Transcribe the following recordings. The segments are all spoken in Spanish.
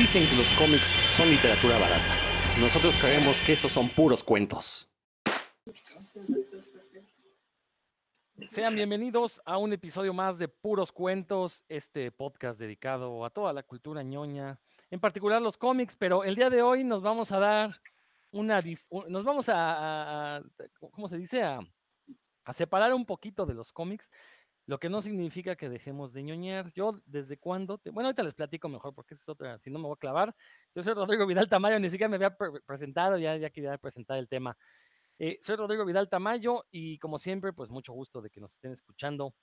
Dicen que los cómics son literatura barata. Nosotros creemos que esos son puros cuentos. Sean bienvenidos a un episodio más de Puros Cuentos, este podcast dedicado a toda la cultura ñoña, en particular los cómics, pero el día de hoy nos vamos a dar una, nos vamos a, ¿cómo se dice? A, a separar un poquito de los cómics lo que no significa que dejemos de ñoñar. Yo, ¿desde cuándo? Te... Bueno, ahorita les platico mejor porque es otra, si no me voy a clavar. Yo soy Rodrigo Vidal Tamayo, ni siquiera me había presentado, ya, ya quería presentar el tema. Eh, soy Rodrigo Vidal Tamayo y como siempre, pues mucho gusto de que nos estén escuchando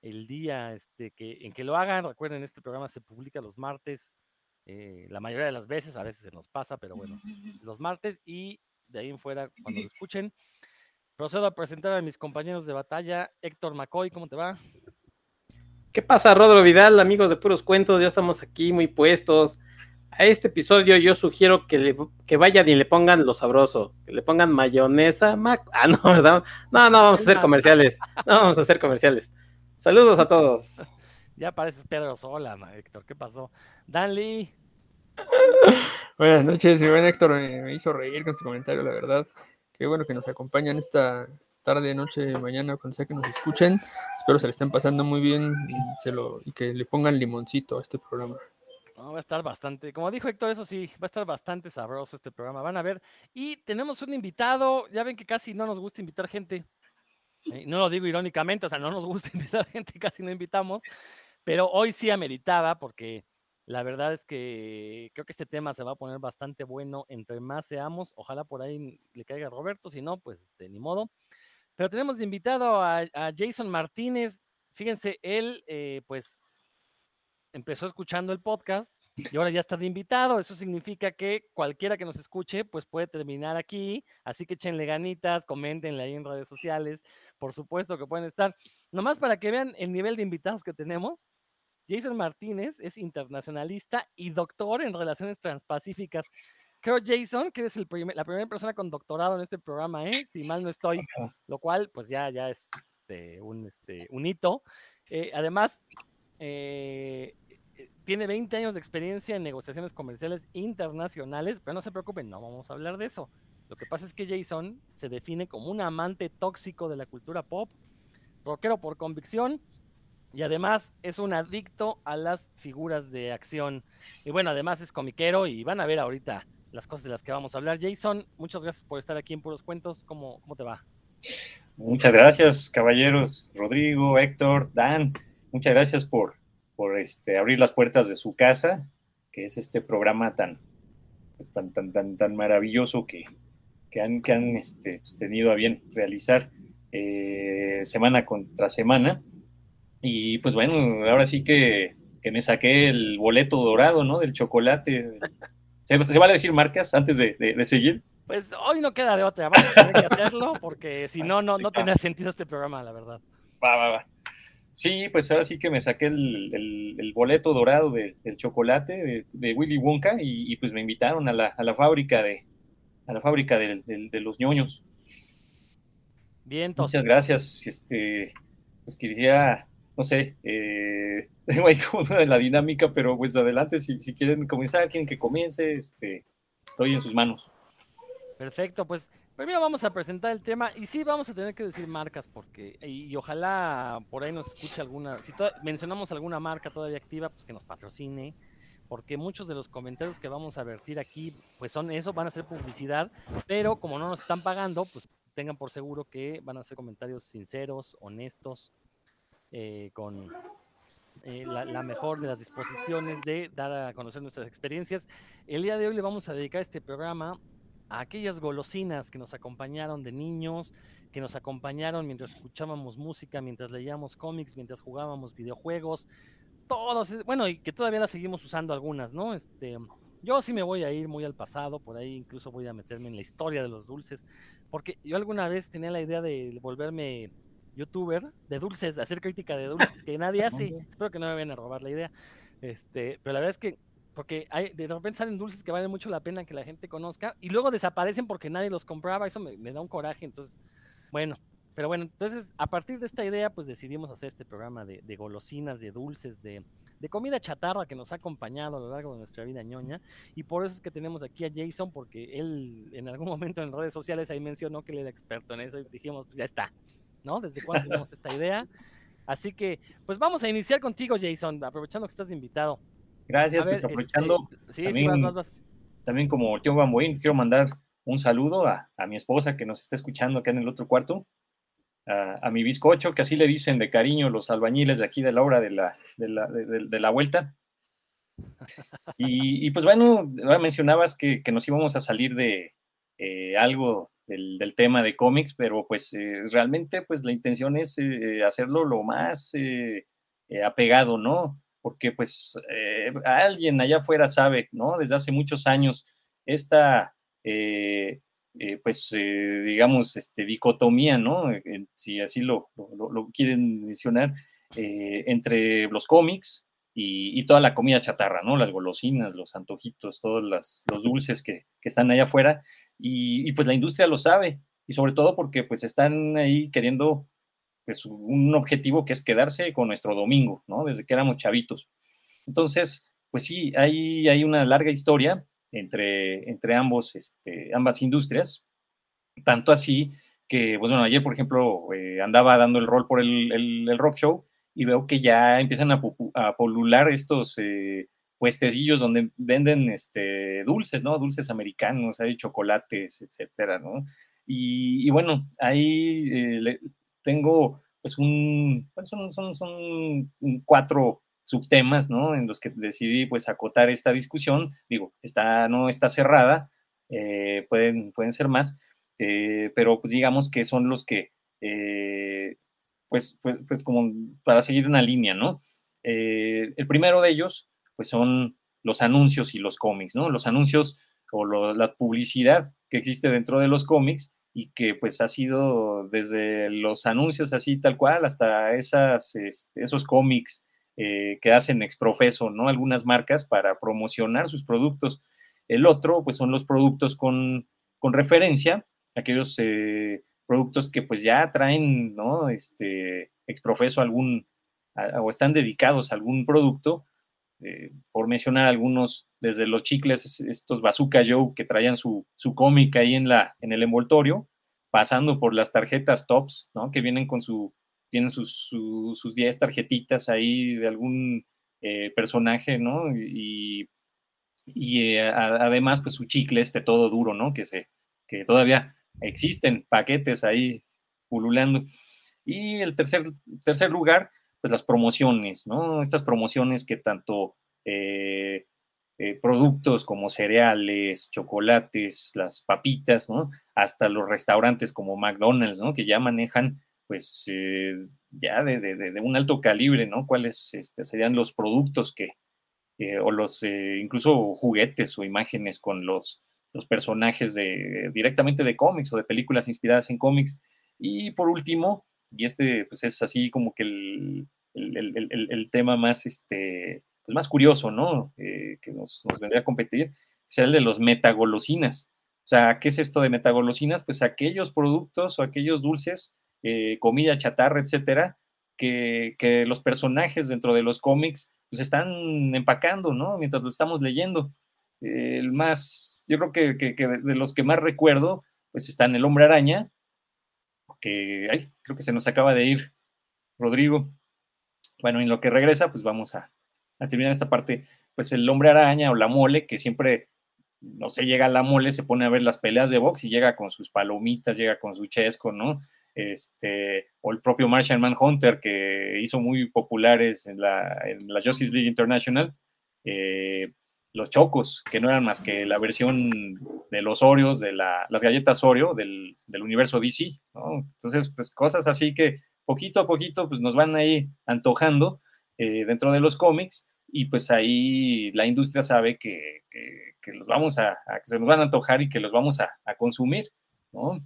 el día este, que, en que lo hagan. Recuerden, este programa se publica los martes, eh, la mayoría de las veces, a veces se nos pasa, pero bueno, los martes y de ahí en fuera, cuando lo escuchen. Procedo a presentar a mis compañeros de batalla. Héctor McCoy, ¿cómo te va? ¿Qué pasa, Rodro Vidal, amigos de Puros Cuentos? Ya estamos aquí muy puestos. A este episodio yo sugiero que, le, que vayan y le pongan lo sabroso, que le pongan mayonesa, mac... Ah, no, ¿verdad? No, no, vamos a hacer comerciales. No, vamos a hacer comerciales. Saludos a todos. Ya pareces Pedro Sola, Héctor. ¿Qué pasó? Dan Lee. Buenas noches, mi buen Héctor me hizo reír con su comentario, la verdad. Qué bueno que nos acompañan esta tarde, noche, mañana, cuando sea que nos escuchen. Espero se le estén pasando muy bien y, que le pongan limoncito a este programa. va a estar bastante, como dijo Héctor, eso sí, va a estar bastante sabroso este programa. Van a ver. Y tenemos un invitado, ya ven que casi no nos gusta invitar gente. Eh, no lo digo irónicamente, o sea, no nos gusta invitar gente, casi no invitamos. Pero hoy sí ameritaba porque la verdad es que creo que este tema se va a poner bastante bueno entre más seamos. Ojalá por ahí le caiga Roberto, si no, pues este, ni modo. Pero tenemos invitado a, Jason Martínez. Fíjense, él eh, pues empezó escuchando el podcast y ahora ya está de invitado. Eso significa que cualquiera que nos escuche, pues puede terminar aquí. Así que echenle ganitas, coméntenle ahí en redes sociales. Por supuesto que pueden estar. Nomás para que vean el nivel de invitados que tenemos. Jason Martínez es internacionalista y doctor en relaciones transpacíficas. Creo, Jason, que eres el la primera persona con doctorado en este programa, ¿eh? si mal no estoy, lo cual pues ya, ya es este, un, este, un hito. Eh, además, eh, eh, tiene 20 años de experiencia en negociaciones comerciales internacionales, pero no se preocupen, no vamos a hablar de eso. Lo que pasa es que Jason se define como un amante tóxico de la cultura pop, rockero por convicción, y además es un adicto a las figuras de acción. Y bueno, además es comiquero y van a ver ahorita las cosas de las que vamos a hablar. Jason, muchas gracias por estar aquí en Puros Cuentos. ¿Cómo, cómo te va? Muchas gracias, caballeros. Rodrigo, Héctor, Dan, muchas gracias por, por este, abrir las puertas de su casa, que es este programa tan, pues, tan, tan, tan, maravilloso que, que han, que han este, pues, tenido a bien realizar eh, semana contra semana. Y pues bueno, ahora sí que, me saqué el boleto dorado, ¿no? Del chocolate. ¿Se, vale decir marcas antes de, seguir? Pues hoy no queda de otra, vamos a tener que hacerlo porque si no, no, no tendría sentido este programa, la verdad. Va, va, va. Sí, pues ahora sí que me saqué el, boleto dorado del chocolate de, Willy Wonka y, pues me invitaron a la, a la fábrica de a la fábrica de, los ñoños. Bien, entonces. Muchas gracias. Este, pues quisiera no sé, eh, tengo ahí como una de la dinámica, pero pues adelante, si, si quieren comenzar, quieren que comience, este, estoy en sus manos. Perfecto, pues primero vamos a presentar el tema y sí vamos a tener que decir marcas porque, y, ojalá por ahí nos escuche alguna, si mencionamos alguna marca todavía activa, pues que nos patrocine, porque muchos de los comentarios que vamos a vertir aquí, pues son eso, van a ser publicidad, pero como no nos están pagando, pues tengan por seguro que van a ser comentarios sinceros, honestos, eh, con eh, la, mejor de las disposiciones de dar a conocer nuestras experiencias. El día de hoy le vamos a dedicar este programa a aquellas golosinas que nos acompañaron de niños, que nos acompañaron mientras escuchábamos música, mientras leíamos cómics, mientras jugábamos videojuegos, todos, bueno, y que todavía las seguimos usando algunas, ¿no? Este, yo sí me voy a ir muy al pasado, por ahí incluso voy a meterme en la historia de los dulces, porque yo alguna vez tenía la idea de volverme youtuber de dulces, hacer crítica de dulces que nadie hace. Espero que no me vayan a robar la idea. Este, pero la verdad es que, porque hay, de repente salen dulces que valen mucho la pena que la gente conozca y luego desaparecen porque nadie los compraba. Eso me, da un coraje. Entonces, bueno, pero bueno, entonces a partir de esta idea, pues decidimos hacer este programa de, golosinas, de dulces, de, de comida chatarra que nos ha acompañado a lo largo de nuestra vida ñoña. Y por eso es que tenemos aquí a Jason, porque él en algún momento en redes sociales ahí mencionó que él era experto en eso y dijimos, pues ya está, ¿no? ¿Desde cuándo tenemos esta idea? Así que, pues vamos a iniciar contigo, Jason, aprovechando que estás invitado. Gracias, pues aprovechando. Este, sí, también, sí, vas, vas, también como tío Bamboín, quiero mandar un saludo a, a, mi esposa que nos está escuchando acá en el otro cuarto, a, mi bizcocho, que así le dicen de cariño los albañiles de aquí de la hora de la, de la, de, la vuelta. Y, pues bueno, mencionabas que, que, nos íbamos a salir de eh, algo del, tema de cómics, pero pues eh, realmente pues la intención es eh, hacerlo lo más apegado, ¿no? Porque pues alguien allá afuera sabe, ¿no? Desde hace muchos años esta eh, pues, eh, digamos, este, dicotomía, ¿no? Eh, si así lo, lo, quieren mencionar, entre los cómics y, toda la comida chatarra, ¿no? Las golosinas, los antojitos, todos los dulces que, están allá afuera. Y, pues la industria lo sabe, y sobre todo porque pues están ahí queriendo pues un objetivo que es quedarse con nuestro domingo, ¿no? Desde que éramos chavitos. Entonces, pues sí, hay, hay una larga historia entre, entre ambos, este, ambas industrias. Tanto así que, pues bueno, ayer, por ejemplo, eh, andaba dando el rol por el, rock show y veo que ya empiezan a, polular estos eh, puestecillos donde venden este, dulces, ¿no? Dulces americanos, hay chocolates, etcétera, ¿no? Y, bueno, ahí eh, tengo pues un, son, son, son cuatro subtemas, ¿no? En los que decidí pues acotar esta discusión. Digo, está, no está cerrada, eh, pueden, pueden ser más, eh, pero pues digamos que son los que, eh, pues, pues, pues, como para seguir una línea, ¿no? el primero de ellos, pues son los anuncios y los cómics, ¿no? Los anuncios o la publicidad que existe dentro de los cómics y que pues ha sido desde los anuncios así tal cual hasta esas, este, esos cómics eh, que hacen exprofeso, ¿no? Algunas marcas para promocionar sus productos. El otro, pues son los productos con, referencia, aquellos eh, productos que pues ya traen, ¿no? Este, exprofeso algún, o están dedicados a algún producto, eh, por mencionar algunos, desde los chicles, estos Bazooka Joe que traían su, su cómic ahí en, la, en el envoltorio, pasando por las tarjetas tops, ¿no? Que vienen con su, tienen sus, sus 10 tarjetitas ahí de algún eh, personaje, ¿no? Y, y eh, además, pues su chicle este todo duro, ¿no? Que, se, que todavía existen paquetes ahí pululando. Y el tercer, tercer lugar, pues las promociones, ¿no? Estas promociones que tanto eh, productos como cereales, chocolates, las papitas, ¿no? Hasta los restaurantes como McDonald's, ¿no? Que ya manejan pues eh, ya de, un alto calibre, ¿no? ¿Cuáles este, serían los productos que, eh, o los, eh, incluso juguetes o imágenes con los, los personajes de, directamente de cómics o de películas inspiradas en cómics? Y por último, y este pues es así como que el, el, tema más, este, pues más curioso, ¿no? que nos, nos, vendría a competir, es el de los metagolosinas. O sea, ¿qué es esto de metagolosinas? Pues aquellos productos o aquellos dulces eh, comida chatarra, etcétera, que, los personajes dentro de los cómics pues están empacando, ¿no? Mientras lo estamos leyendo. El más, yo creo que, de los que más recuerdo, pues están el hombre araña, que creo que se nos acaba de ir Rodrigo. Bueno, en lo que regresa, pues vamos a, a terminar esta parte. Pues el hombre araña o la mole, que siempre no sé, llega a la mole, se pone a ver las peleas de box y llega con sus palomitas, llega con su chesco, ¿no? este, o el propio Martian Manhunter, que hizo muy populares en la, en la Justice League International, eh, los chocos, que no eran más que la versión de los Oreos, de la, las galletas Oreo del, del universo DC, ¿no? Entonces, pues cosas así que poquito a poquito pues, nos van ahí antojando eh, dentro de los cómics y pues ahí la industria sabe que, que, los vamos a, que se nos van a antojar y que los vamos a, a consumir, ¿no?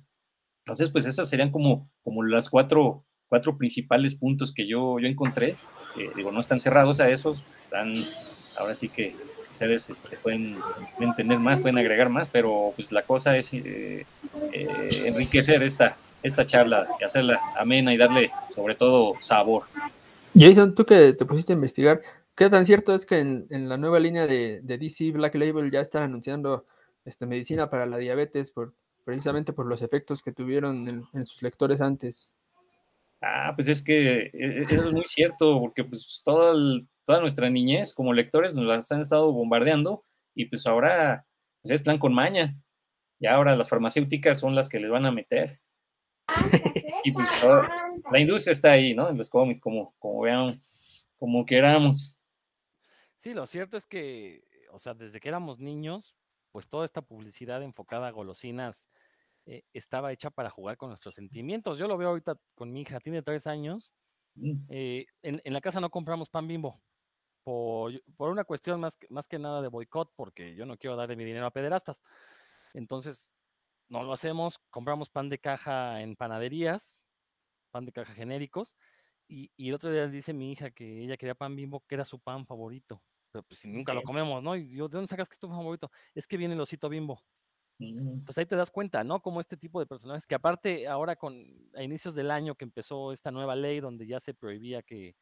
Entonces, pues esas serían como, como las cuatro, cuatro principales puntos que yo, yo encontré. Eh, digo, no están cerrados a esos, están, ahora sí que ustedes este, pueden, entender más, pueden agregar más, pero pues la cosa es eh, eh, enriquecer esta, esta charla y hacerla amena y darle sobre todo sabor. Jason, tú que te pusiste a investigar, ¿Qué tan cierto es que en, la nueva línea de, DC Black Label ya están anunciando este, medicina para la diabetes por, precisamente por los efectos que tuvieron en, sus lectores antes? Ah, pues es que e, e, eso es muy cierto, porque pues toda, toda nuestra niñez como lectores nos las han estado bombardeando y pues ahora pues es plan con maña. Y ahora las farmacéuticas son las que les van a meter. y pues la industria está ahí, ¿no? En los cómics, como, como veamos, como queramos. Sí, lo cierto es que, o sea, desde que éramos niños, pues toda esta publicidad enfocada a golosinas eh, estaba hecha para jugar con nuestros sentimientos. Yo lo veo ahorita con mi hija, tiene tres años. Mm. Eh, en, la casa no compramos pan bimbo por, una cuestión más, más que nada de boicot, porque yo no quiero darle mi dinero a pederastas. Entonces, no lo hacemos, compramos pan de caja en panaderías, pan de caja genéricos, y, y, el otro día dice mi hija que ella quería pan bimbo, que era su pan favorito pues si nunca lo comemos, ¿no? Y yo, ¿de dónde sacas que es tu favorito? Es que viene el osito bimbo. Pues ahí te das cuenta, ¿no? Como este tipo de personajes que aparte ahora con a inicios del año que empezó esta nueva ley donde ya se prohibía que,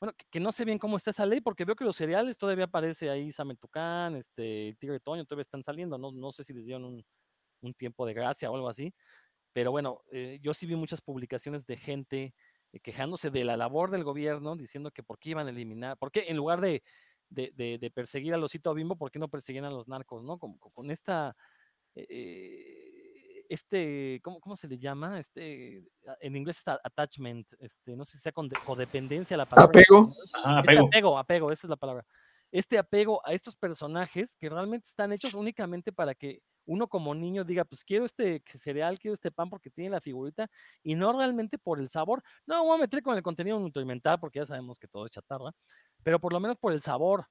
bueno, que, no sé bien cómo está esa ley porque veo que los cereales todavía aparece ahí Sametucán, este, Tigre Toño todavía están saliendo, no, no sé si les dieron un, tiempo de gracia o algo así, pero bueno, eh, yo sí vi muchas publicaciones de gente eh, quejándose de la labor del gobierno, diciendo que por qué iban a eliminar, porque en lugar de perseguir al osito bimbo, ¿por qué no persiguen a los narcos, no? Con, con esta, eh, este, ¿cómo, ¿cómo, se le llama? Este, en inglés está attachment, este, no sé si sea con codependencia la palabra. Apego. Este apego, apego, esa es la palabra. Este apego a estos personajes que realmente están hechos únicamente para que uno como niño diga, pues quiero este cereal, quiero este pan porque tiene la figurita y no realmente por el sabor. No voy a meter con el contenido nutrimental porque ya sabemos que todo es chatarra, pero por lo menos por el sabor.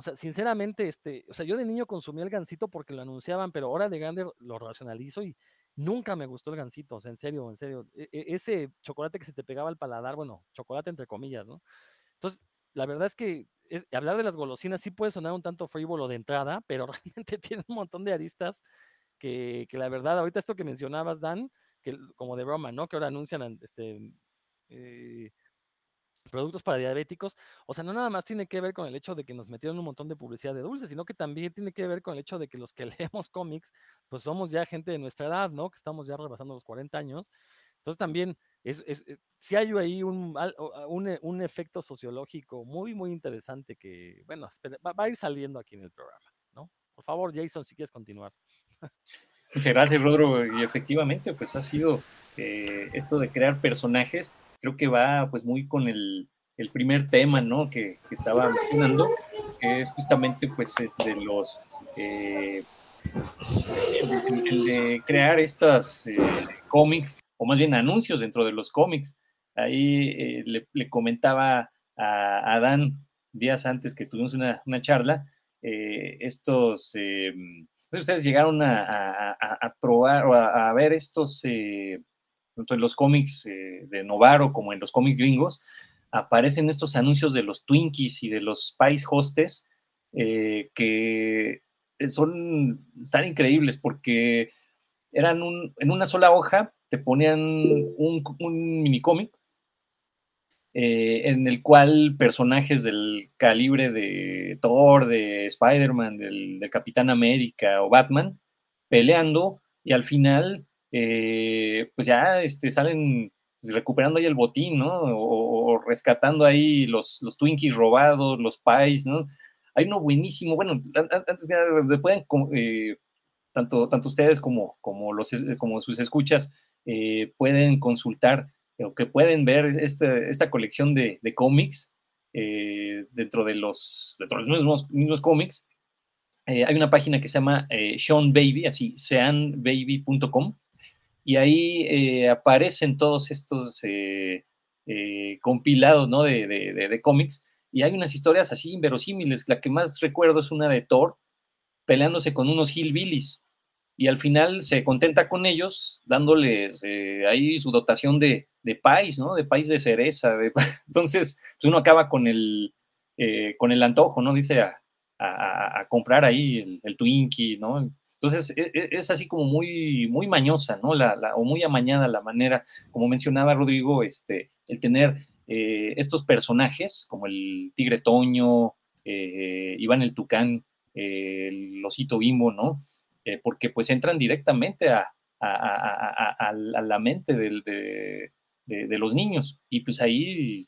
O sea, sinceramente, este, o sea, yo de niño consumía el gansito porque lo anunciaban, pero ahora de grande lo racionalizo y nunca me gustó el gansito, o sea, en serio, en serio. E, e, ese chocolate que se te pegaba al paladar, bueno, chocolate entre comillas, ¿no? Entonces, la verdad es que eh, hablar de las golosinas sí puede sonar un tanto frívolo de entrada, pero realmente tiene un montón de aristas que, que, la verdad, ahorita esto que mencionabas, Dan, que como de broma, ¿no? Que ahora anuncian este, eh, productos para diabéticos, o sea, no nada más tiene que ver con el hecho de que nos metieron un montón de publicidad de dulces, sino que también tiene que ver con el hecho de que los que leemos cómics, pues somos ya gente de nuestra edad, ¿no? Que estamos ya rebasando los 40 años. Entonces también es, es, eh, si hay ahí un, un, eh, un, efecto sociológico muy, muy interesante que, bueno, va, a ir saliendo aquí en el programa, ¿no? Por favor, Jason, si quieres continuar. Muchas gracias, Rodro. Y efectivamente, pues ha sido eh, esto de crear personajes, creo que va pues muy con el, el primer tema, ¿no? Que, que, estaba mencionando, que es justamente pues de los... el, de crear estas cómics o más bien anuncios dentro de los cómics. Ahí eh, le, comentaba a, Dan días antes que tuvimos una, charla, eh, estos, eh, ustedes llegaron a, probar o a, ver estos, tanto en los cómics de Novaro como en los cómics gringos, aparecen estos anuncios de los Twinkies y de los Spice Hostes, que son, están increíbles porque eran en una sola hoja, te ponían un, un minicómic eh, en el cual personajes del calibre de Thor, de Spider-Man, del, Capitán América o Batman peleando y al final eh, pues ya este, salen pues, recuperando ahí el botín, ¿no? O, rescatando ahí los, los Twinkies robados, los Pies, ¿no? Hay uno buenísimo, bueno, antes que nada, pueden, eh, tanto, tanto ustedes como, como, los, como sus escuchas, eh, pueden consultar o que pueden ver este, esta colección de, cómics eh, dentro, de los, dentro de los mismos, mismos cómics. Eh, hay una página que se llama Sean Baby, así, seanbaby.com, y ahí aparecen todos estos compilados ¿no? de, de, de, cómics, y hay unas historias así inverosímiles. La que más recuerdo es una de Thor peleándose con unos hillbillies y al final se contenta con ellos dándoles eh, ahí su dotación de, de país, ¿no? De país de cereza. entonces, pues uno acaba con el, eh, con el antojo, ¿no? Dice a, comprar ahí el, Twinkie, ¿no? Entonces, e, e, es, así como muy, muy mañosa, ¿no? La, o muy amañada la manera, como mencionaba Rodrigo, este, el tener eh, estos personajes, como el Tigre Toño, eh, Iván el Tucán, el Osito Bimbo, ¿no? porque pues entran directamente a, la mente de, los niños. Y pues ahí,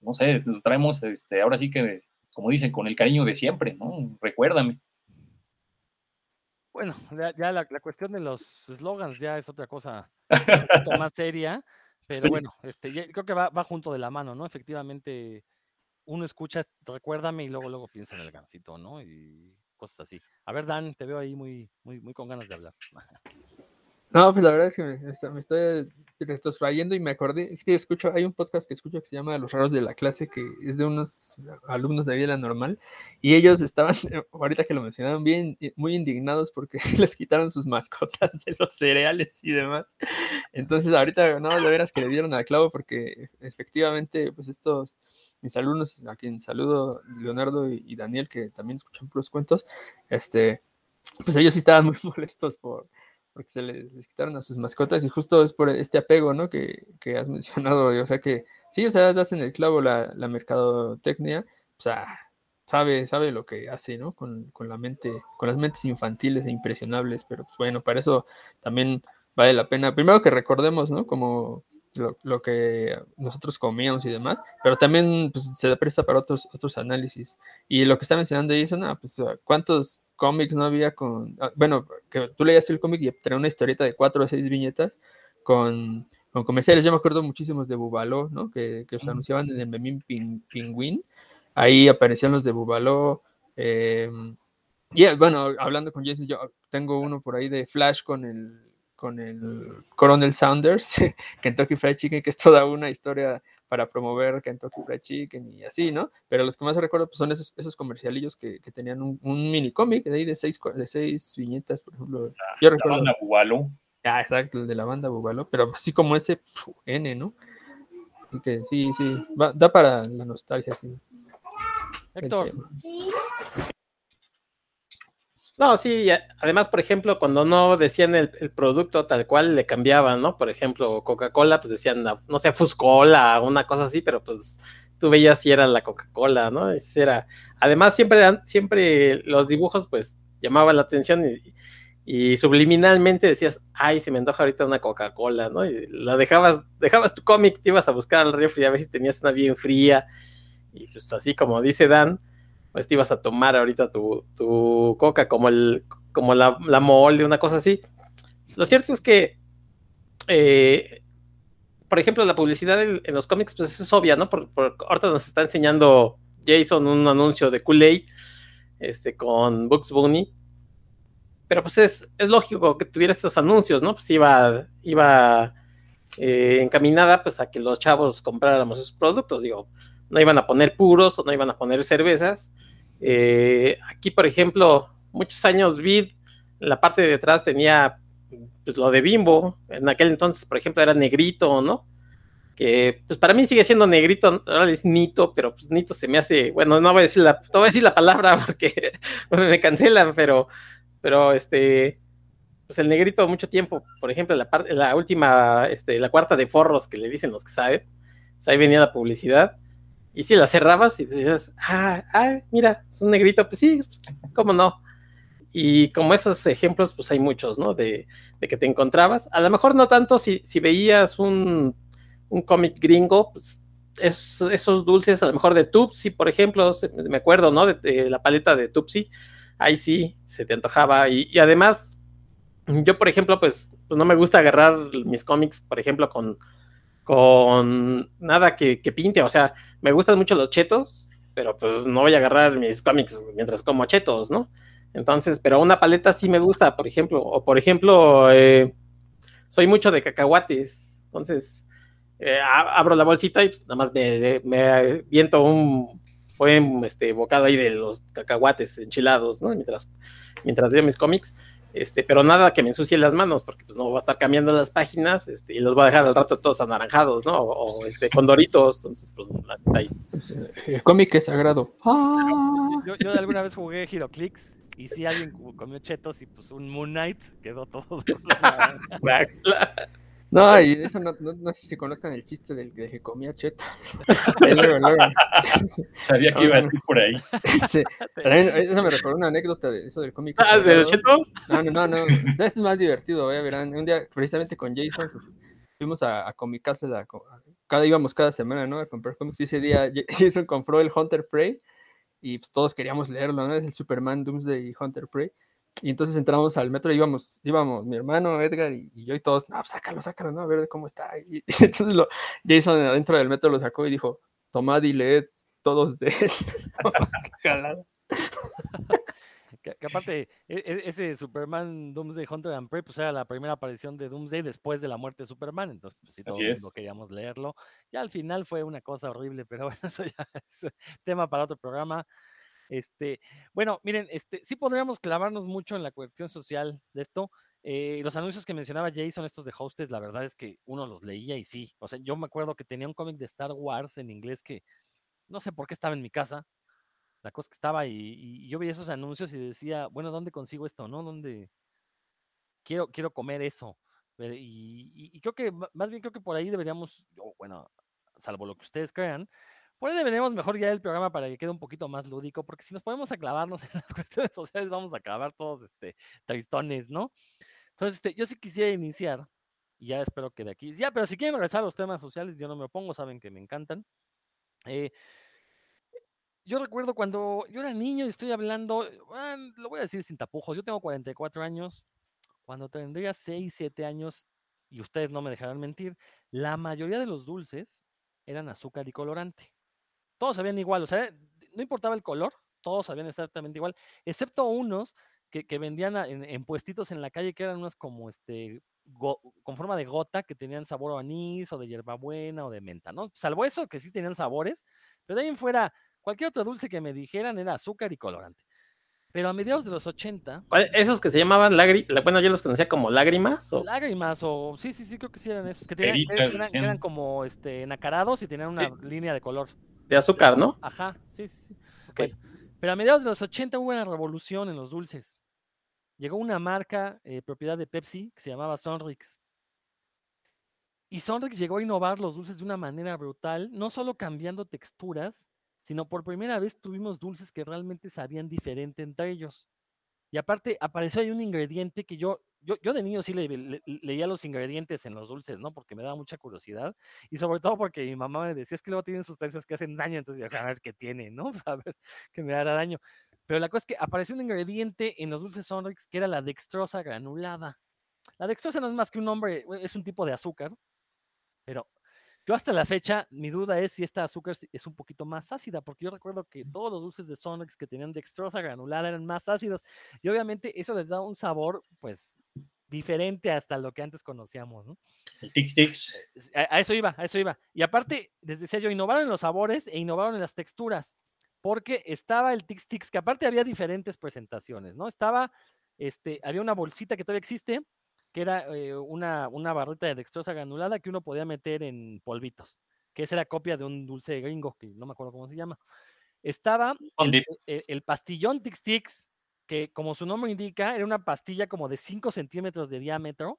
no sé, nos traemos, este, ahora sí que, como dicen, con el cariño de siempre, ¿no? Recuérdame. Bueno, ya, la, cuestión de los slogans ya es otra cosa más seria, pero bueno, este, creo que va, junto de la mano, ¿no? Efectivamente, uno escucha, recuérdame y luego luego piensa en el gancito, ¿no? Y cosas así. A ver, Dan, te veo ahí muy, muy, muy con ganas de hablar. No, pues la verdad es que me, me estoy retrotrayendo y me acordé, es que escucho, hay un podcast que escucho que se llama Los raros de la clase, que es de unos alumnos de vida normal, y ellos estaban, ahorita que lo mencionaron, bien, muy indignados porque les quitaron sus mascotas de los cereales y demás. Entonces ahorita, no, de veras que le dieron al clavo porque efectivamente, pues estos, mis alumnos, a quien saludo, Leonardo y, y Daniel, que también escuchan puros cuentos, este, pues ellos sí estaban muy molestos por porque se les, quitaron a sus mascotas y justo es por este apego, ¿no? Que, que has mencionado, o sea que sí, o sea, das en el clavo la, la mercadotecnia, o sea, sabe, sabe lo que hace, ¿no? Con, con, la mente, con las mentes infantiles e impresionables, pero pues bueno, para eso también vale la pena, primero que recordemos, ¿no? Como lo, que nosotros comíamos y demás, pero también pues, se presta para otros, otros análisis. Y lo que está mencionando Jason, ah, pues, ¿cuántos cómics no había con... Ah, bueno, que tú leías el cómic y tenía una historieta de cuatro o seis viñetas con, con comerciales. Yo me acuerdo muchísimos de Bubaló, ¿no? Que, que se anunciaban en el Memín Pingüín. Ahí aparecían los de Bubaló. Eh, y bueno, hablando con Jason, yo tengo uno por ahí de Flash con el con el Coronel Saunders, Kentucky Fried Chicken, que es toda una historia para promover Kentucky Fried Chicken y así, ¿no? Pero los que más recuerdo pues, son esos, esos comercialillos que, que tenían un, un, mini cómic de ahí de seis, de seis viñetas, por ejemplo. La, Yo recuerdo. La banda Bubalo. Ah, exacto, el de la banda Bubalo, pero así como ese N, ¿no? Así que sí, sí, da para la nostalgia, sí. Héctor. No, sí, además, por ejemplo, cuando no decían el, producto tal cual, le cambiaban, ¿no? Por ejemplo, Coca-Cola, pues decían, no sé, Fuscola, una cosa así, pero pues tú veías si era la Coca-Cola, ¿no? Era. Además, siempre, siempre los dibujos, pues, llamaban la atención y, subliminalmente decías, ay, se me antoja ahorita una Coca-Cola, ¿no? Y la dejabas, dejabas tu cómic, te ibas a buscar al refri a ver si tenías una bien fría. Y pues así como dice Dan, pues te ibas a tomar ahorita tu, coca como, el, como la, la molde, una cosa así. Lo cierto es que, eh, por ejemplo, la publicidad en, los cómics, pues es obvia, ¿no? Por, ahorita nos está enseñando Jason un anuncio de Kool-Aid este, con Bugs Bunny. Pero pues es, lógico que tuviera estos anuncios, ¿no? Pues iba, iba eh, encaminada pues a que los chavos compráramos sus productos, digo, no iban a poner puros o no iban a poner cervezas, eh, aquí, por ejemplo, muchos años Vid, la parte de detrás tenía pues, lo de Bimbo. En aquel entonces, por ejemplo, era negrito, ¿no? Que pues para mí sigue siendo negrito, ahora es Nito, pero pues Nito se me hace, bueno, no voy a decir la, no voy a decir la palabra porque me cancelan, pero, pero este, pues el negrito mucho tiempo, por ejemplo, la parte, la última, este, la cuarta de forros que le dicen los que saben, pues, ahí venía la publicidad y si la cerrabas y decías, ah, ah, mira, es un negrito, pues sí, pues, cómo no. Y como esos ejemplos, pues hay muchos, ¿no? De, que te encontrabas. A lo mejor no tanto si, si veías un, un cómic gringo, pues esos, dulces, a lo mejor de Tupsi, por ejemplo, me acuerdo, ¿no? De, la paleta de Tupsi, ahí sí se te antojaba. Y, además, yo, por ejemplo, pues, pues, no me gusta agarrar mis cómics, por ejemplo, con, con nada que, que pinte, o sea, me gustan mucho los chetos, pero pues no voy a agarrar mis cómics mientras como chetos, ¿no? Entonces, pero una paleta sí me gusta, por ejemplo, o por ejemplo, eh, soy mucho de cacahuates, entonces eh, abro la bolsita y pues, nada más me, viento un buen este, bocado ahí de los cacahuates enchilados, ¿no? Mientras, mientras veo mis cómics. Este, pero nada que me ensucie las manos, porque pues no voy a estar cambiando las páginas, este, y los voy a dejar al rato todos anaranjados, ¿no? O, este, con doritos, entonces, pues, ahí. Pues, el cómic es sagrado. Yo, yo, alguna vez jugué Clicks y si alguien comió chetos y pues un Moon Knight quedó todo. No, y eso no, no, no sé si conozcan el chiste del de que comía cheta. Luego, luego. Sabía que iba a decir por ahí. Sí, también, eso me recordó una anécdota de eso del cómic. Ah, ¿de los chetos? No, no, no, no. Este es más divertido, ya verán. Un día, precisamente con Jason, fuimos a, a Comicasa, la- cada, íbamos cada semana, ¿no? A comprar cómics. Y ese día Jason compró el Hunter Prey y pues todos queríamos leerlo, ¿no? Es el Superman Doomsday Hunter Prey. Y entonces entramos al metro y íbamos, íbamos mi hermano, Edgar y, y yo y todos, no, pues sácalo, sácalo, ¿no? A ver cómo está. Y, y entonces lo, Jason adentro del metro lo sacó y dijo, tomad y leed todos de él. Que, que aparte, e- e- ese Superman Doomsday Hunter and Prey, pues era la primera aparición de Doomsday después de la muerte de Superman. Entonces, pues sí, todo el mundo queríamos leerlo. Ya al final fue una cosa horrible, pero bueno, eso ya es tema para otro programa. Este, bueno, miren, este, sí podríamos clavarnos mucho en la cuestión social de esto. Eh, los anuncios que mencionaba Jason, estos de hostes, la verdad es que uno los leía y sí. O sea, yo me acuerdo que tenía un cómic de Star Wars en inglés que no sé por qué estaba en mi casa. La cosa que estaba y, y yo veía esos anuncios y decía, bueno, ¿dónde consigo esto? ¿No? ¿Dónde quiero, quiero comer eso? Y, creo que más bien creo que por ahí deberíamos, o bueno, salvo lo que ustedes crean, por ahí deberíamos mejor guiar el programa para que quede un poquito más lúdico, porque si nos ponemos a clavarnos en las cuestiones sociales, vamos a acabar todos este, tristones, ¿no? Entonces, este, yo sí quisiera iniciar, y ya espero que de aquí, ya, pero si quieren regresar a los temas sociales, yo no me opongo, saben que me encantan. Eh, yo recuerdo cuando yo era niño y estoy hablando, eh, lo voy a decir sin tapujos, yo tengo 44 años, cuando tendría 6, 7 años, y ustedes no me dejarán mentir, la mayoría de los dulces eran azúcar y colorante. Todos sabían igual, o sea, no importaba el color, todos sabían exactamente igual, excepto unos que, que vendían en, en puestitos en la calle que eran unas como este, go- con forma de gota que tenían sabor a anís o de hierbabuena o de menta, ¿no? Salvo eso, que sí tenían sabores, pero de ahí en fuera, cualquier otro dulce que me dijeran era azúcar y colorante. Pero a mediados de los 80, ¿Cuál- Esos que se llamaban lágrimas, bueno, yo los conocía como lágrimas. O... lágrimas o sí, sí, sí, creo que sí eran esos, que, tenían, Peritas, eran, como este, enacarados y tenían una línea de color. De azúcar, ¿no? Ajá, sí, sí, sí. Ok. Bueno, pero a mediados de los 80 hubo una revolución en los dulces. Llegó una marca eh, propiedad de Pepsi que se llamaba Sonrix. Y Sonrix llegó a innovar los dulces de una manera brutal, no solo cambiando texturas, sino por primera vez tuvimos dulces que realmente sabían diferente entre ellos. Y aparte apareció ahí un ingrediente que yo, yo, yo de niño sí le- le- leía los ingredientes en los dulces, ¿no? Porque me daba mucha curiosidad. Y sobre todo porque mi mamá me decía, es que luego tienen sustancias que hacen daño, entonces yo, a ver qué tiene, ¿no? A ver que me hará daño. Pero la cosa es que apareció un ingrediente en los dulces Sonrix que era la dextrosa granulada. La dextrosa no es más que un nombre, es un tipo de azúcar, pero yo hasta la fecha, mi duda es si esta azúcar es un poquito más ácida, porque yo recuerdo que todos los dulces de Sonrix que tenían dextrosa granulada eran más ácidos, y obviamente eso les da un sabor, pues, diferente hasta lo que antes conocíamos, ¿no? El Tix Tix. A, a eso iba, a eso iba. Y aparte, les decía yo, innovaron en los sabores e innovaron en las texturas, porque estaba el Tix Tix, que aparte había diferentes presentaciones, ¿no? Estaba, este, había una bolsita que todavía existe, que era eh, una, una barrita de dextrosa granulada que uno podía meter en polvitos, que esa era copia de un dulce gringo, que no me acuerdo cómo se llama. Estaba el, dip. el- el pastillón Tix Tix, que como su nombre indica, era una pastilla como de 5 centímetros de diámetro,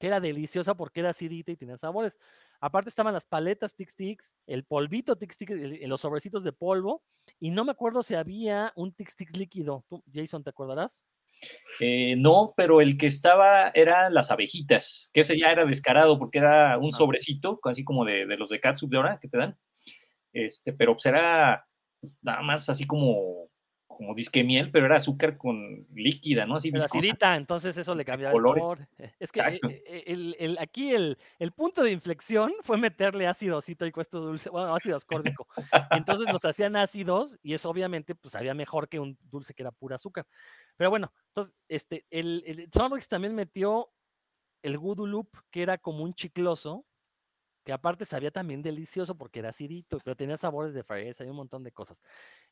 que era deliciosa porque era acidita y tenía sabores. Aparte estaban las paletas Tix Tix, el polvito el- el- los sobrecitos de polvo, y no me acuerdo si había un Tix Tix líquido. ¿Tú, Jason, te acordarás? Eh, no, pero el que estaba era las abejitas, que ese ya era descarado porque era un Ah. sobrecito, así como de, de los de Catsup de ahora que te dan. Este, pero pues era pues, nada más así como, como disque miel, pero era azúcar con líquida, ¿no? Así acidita, entonces eso le cambiaba el. Eh, Es que eh, eh, el- el- aquí el, el punto de inflexión fue meterle ácido cítrico a estos dulces, bueno, ácido ascórbico. Entonces los hacían ácidos y eso obviamente pues sabía mejor que un dulce que era pura azúcar. Pero bueno, entonces este, el, el Sonrix también metió el Voodoo Loop, que era como un chicloso, que aparte sabía también delicioso porque era acidito, pero tenía sabores de fresa y un montón de cosas.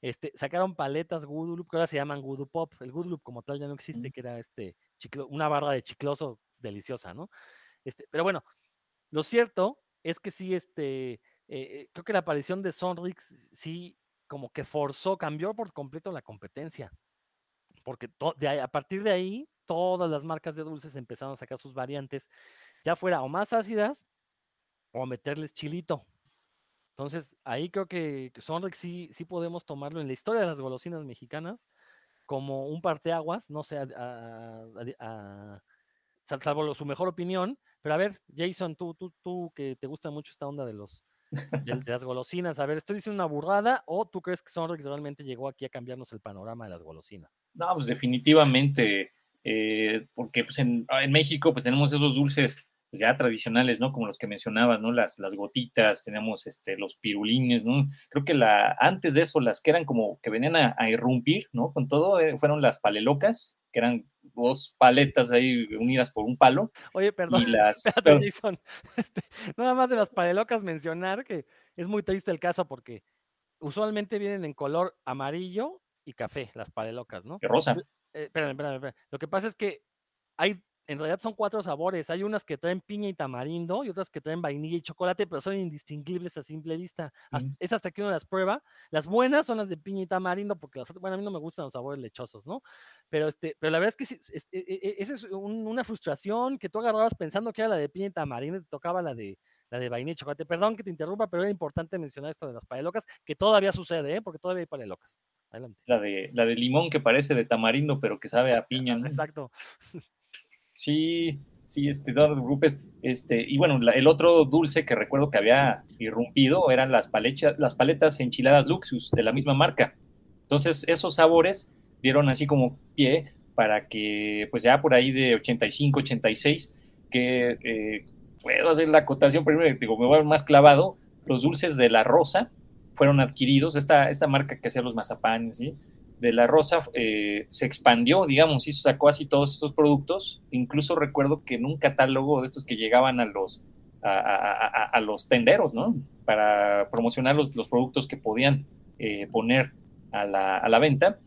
Este, sacaron paletas Loop, que ahora se llaman Voodoo Pop. El Loop como tal ya no existe, que era este chiclo- una barra de chicloso deliciosa, ¿no? Este, pero bueno, lo cierto es que sí, este, eh, eh, creo que la aparición de Sonrix sí como que forzó, cambió por completo la competencia. Porque de ahí- a partir de ahí, todas las marcas de dulces empezaron a sacar sus variantes ya fuera o más ácidas o meterles chilito. Entonces, ahí creo que Sonrix sí, sí podemos tomarlo en la historia de las golosinas mexicanas como un parteaguas, no sé, a, salvo su mejor opinión, pero a ver, Jason, tú, tú, tú que te gusta mucho esta onda de los de, las golosinas, a ver, ¿estoy diciendo una burrada o tú crees que Sonrix realmente llegó aquí a cambiarnos el panorama de las golosinas? No, pues definitivamente, eh, porque pues en, en México pues tenemos esos dulces pues ya tradicionales, ¿no? Como los que mencionabas, ¿no? Las, las gotitas, tenemos este, los pirulines, ¿no? Creo que la, antes de eso, las que eran como que venían a, irrumpir, ¿no? Con todo, eh, fueron las palelocas, que eran dos paletas ahí unidas por un palo. Oye, perdón. Y las, este, nada más de las palelocas mencionar que es muy triste el caso porque usualmente vienen en color amarillo y café, las palelocas, ¿no? Y rosa. Eh, espérame, espérame, espérame. Lo que pasa es que hay en realidad son cuatro sabores. Hay unas que traen piña y tamarindo y otras que traen vainilla y chocolate, pero son indistinguibles a simple vista. Mm. Es hasta que uno las prueba. Las buenas son las de piña y tamarindo, porque las bueno, a mí no me gustan los sabores lechosos, ¿no? Pero, este, pero la verdad es que es, e, e, e, esa es una frustración que tú agarrabas pensando que era la de piña y tamarindo y te tocaba la de, la de vainilla y chocolate. Perdón que te interrumpa, pero era importante mencionar esto de las palelocas, que locas, que todavía sucede, ¿eh? porque todavía hay palelocas. Adelante. La de, la de limón que parece de tamarindo, pero que sabe a piña, ¿no? Exacto. Sí, sí, este, no grupos, este, y bueno, el otro dulce que recuerdo que había irrumpido eran las, las paletas enchiladas Luxus de la misma marca. Entonces, esos sabores dieron así como pie para que, pues ya por ahí de 85, 86, que eh, puedo hacer la acotación primero, digo, me voy más clavado, los dulces de la rosa fueron adquiridos, esta, esta marca que hacía los mazapanes, ¿sí? De la Rosa eh, se expandió, digamos, y sacó así todos estos productos. Incluso recuerdo que en un catálogo de estos que llegaban a los, a, los tenderos, ¿no? Para promocionar los, productos que podían eh, poner a la, venta,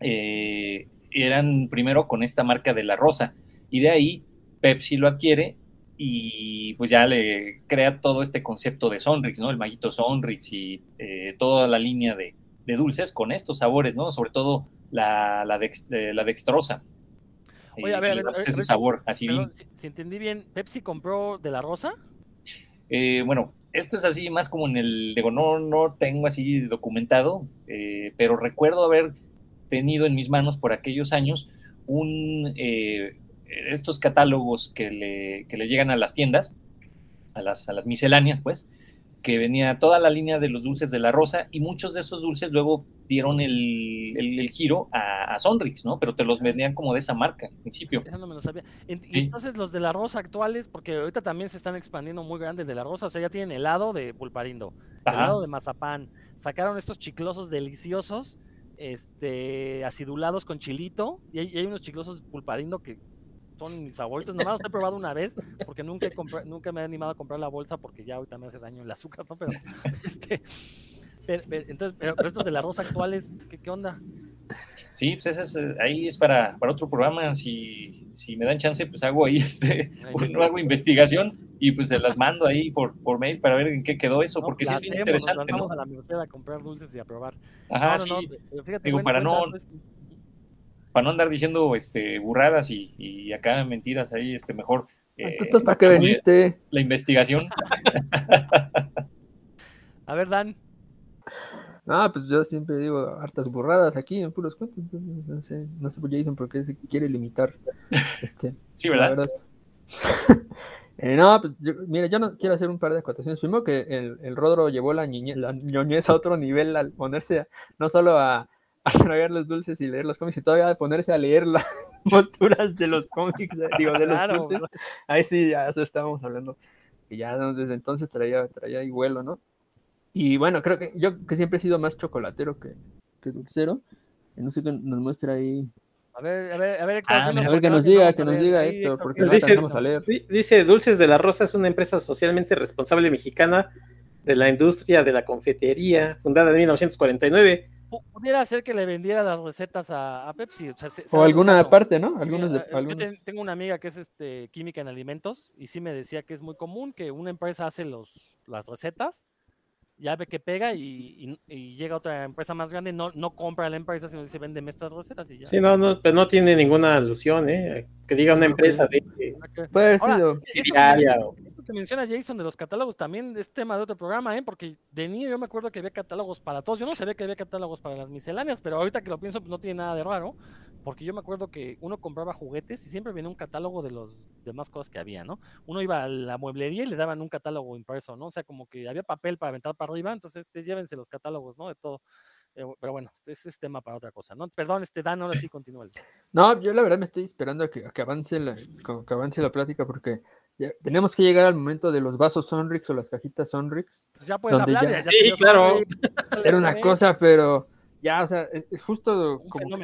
eh, eran primero con esta marca de la Rosa. Y de ahí Pepsi lo adquiere y pues ya le crea todo este concepto de Sonrix, ¿no? El maguito Sonrix y toda la línea de, de dulces con estos sabores, ¿no? Sobre todo la, la, la dextrosa. Oye, a ver, ese sabor así. si, entendí bien, ¿Pepsi compró de la rosa? Eh, bueno, esto es así más como en el, digo, no, no tengo así documentado, eh, pero recuerdo haber tenido en mis manos por aquellos años un, eh, estos catálogos que le, que le llegan a las tiendas, a las, a las misceláneas, pues, que venía toda la línea de los dulces de la rosa y muchos de esos dulces luego dieron el, giro a, Sonrix, ¿no? Pero te los vendían como de esa marca al principio. Eso no me lo sabía. Y entonces los de la rosa actuales, porque ahorita también se están expandiendo muy grandes de la rosa, o sea, ya tienen helado de pulparindo, helado de mazapán, sacaron estos chiclosos deliciosos, este, acidulados con chilito, y hay, y hay unos chiclosos pulparindo que son mis favoritos. Nomás los he probado una vez porque nunca, nunca me he animado a comprar la bolsa porque ya ahorita me hace daño el azúcar, ¿no? Pero, este, pero, entonces, pero, estos de la rosa actuales, ¿qué, qué onda? Sí, pues ese eh, ahí es para, para otro programa. Si, si me dan chance, pues hago ahí este, no hago investigación y pues se las mando ahí por, por mail para ver en qué quedó eso, porque sí es bien interesante. Nos vamos a la universidad a comprar dulces y a probar. Ajá, sí. Digo, para no, para no andar diciendo este, burradas y, acá mentiras ahí, este, mejor. Eh, ¿Para qué veniste? La investigación. A ver, Dan. No, pues yo siempre digo hartas burradas aquí en puros cuentos. No sé, no sé por Jason por qué se quiere limitar. Este, sí, ¿verdad? Eh, no, pues mira, yo no quiero hacer un par de acotaciones. Primero que el, el Rodro llevó la, la ñoñez a otro nivel al ponerse no solo a, a tragar los dulces y leer los cómics y todavía ponerse a leer las monturas de los cómics, eh, digo, de los dulces. Ahí sí, ya eso estábamos hablando. Y ya desde entonces traía, traía y vuelo, ¿no? Y bueno, creo que yo que siempre he sido más chocolatero que, que dulcero. No sé qué nos muestra ahí. A ver, a ver, a ver, Héctor, ah, a ver que nos diga, que nos diga Héctor, porque no dice, a leer. Dice Dulces de la Rosa es una empresa socialmente responsable mexicana de la industria de la confetería, fundada en 1949 pudiera ser que le vendiera las recetas a, Pepsi. O, alguna parte, ¿no? Algunos, Yo tengo una amiga que es este, química en alimentos y sí me decía que es muy común que una empresa hace los, las recetas ya ve que pega y, llega otra empresa más grande, no, no compra la empresa, sino se vende estas groseras y ya. Sí, no, no, pero no tiene ninguna alusión, ¿eh? Que diga una empresa de... Puede ser que menciona Jason de los catálogos también es tema de otro programa, ¿eh? Porque de niño yo me acuerdo que había catálogos para todos. Yo no sabía que había catálogos para las misceláneas, pero ahorita que lo pienso, pues no tiene nada de raro. Porque yo me acuerdo que uno compraba juguetes y siempre venía un catálogo de los demás cosas que había, ¿no? Uno iba a la mueblería y le daban un catálogo impreso, ¿no? O sea, como que había papel para aventar para arriba, entonces te llévense los catálogos, ¿no? De todo. Eh, pero bueno, ese es tema para otra cosa, ¿no? Perdón, este Dan, ahora sí continúa. No, yo la verdad me estoy esperando a que, que avance la, que avance la plática porque tenemos que llegar al momento de los vasos Sonrix o las cajitas Sonrix. Pues ya puedes hablar, ya, sí, claro. Era una cosa, pero ya, o sea, es, justo como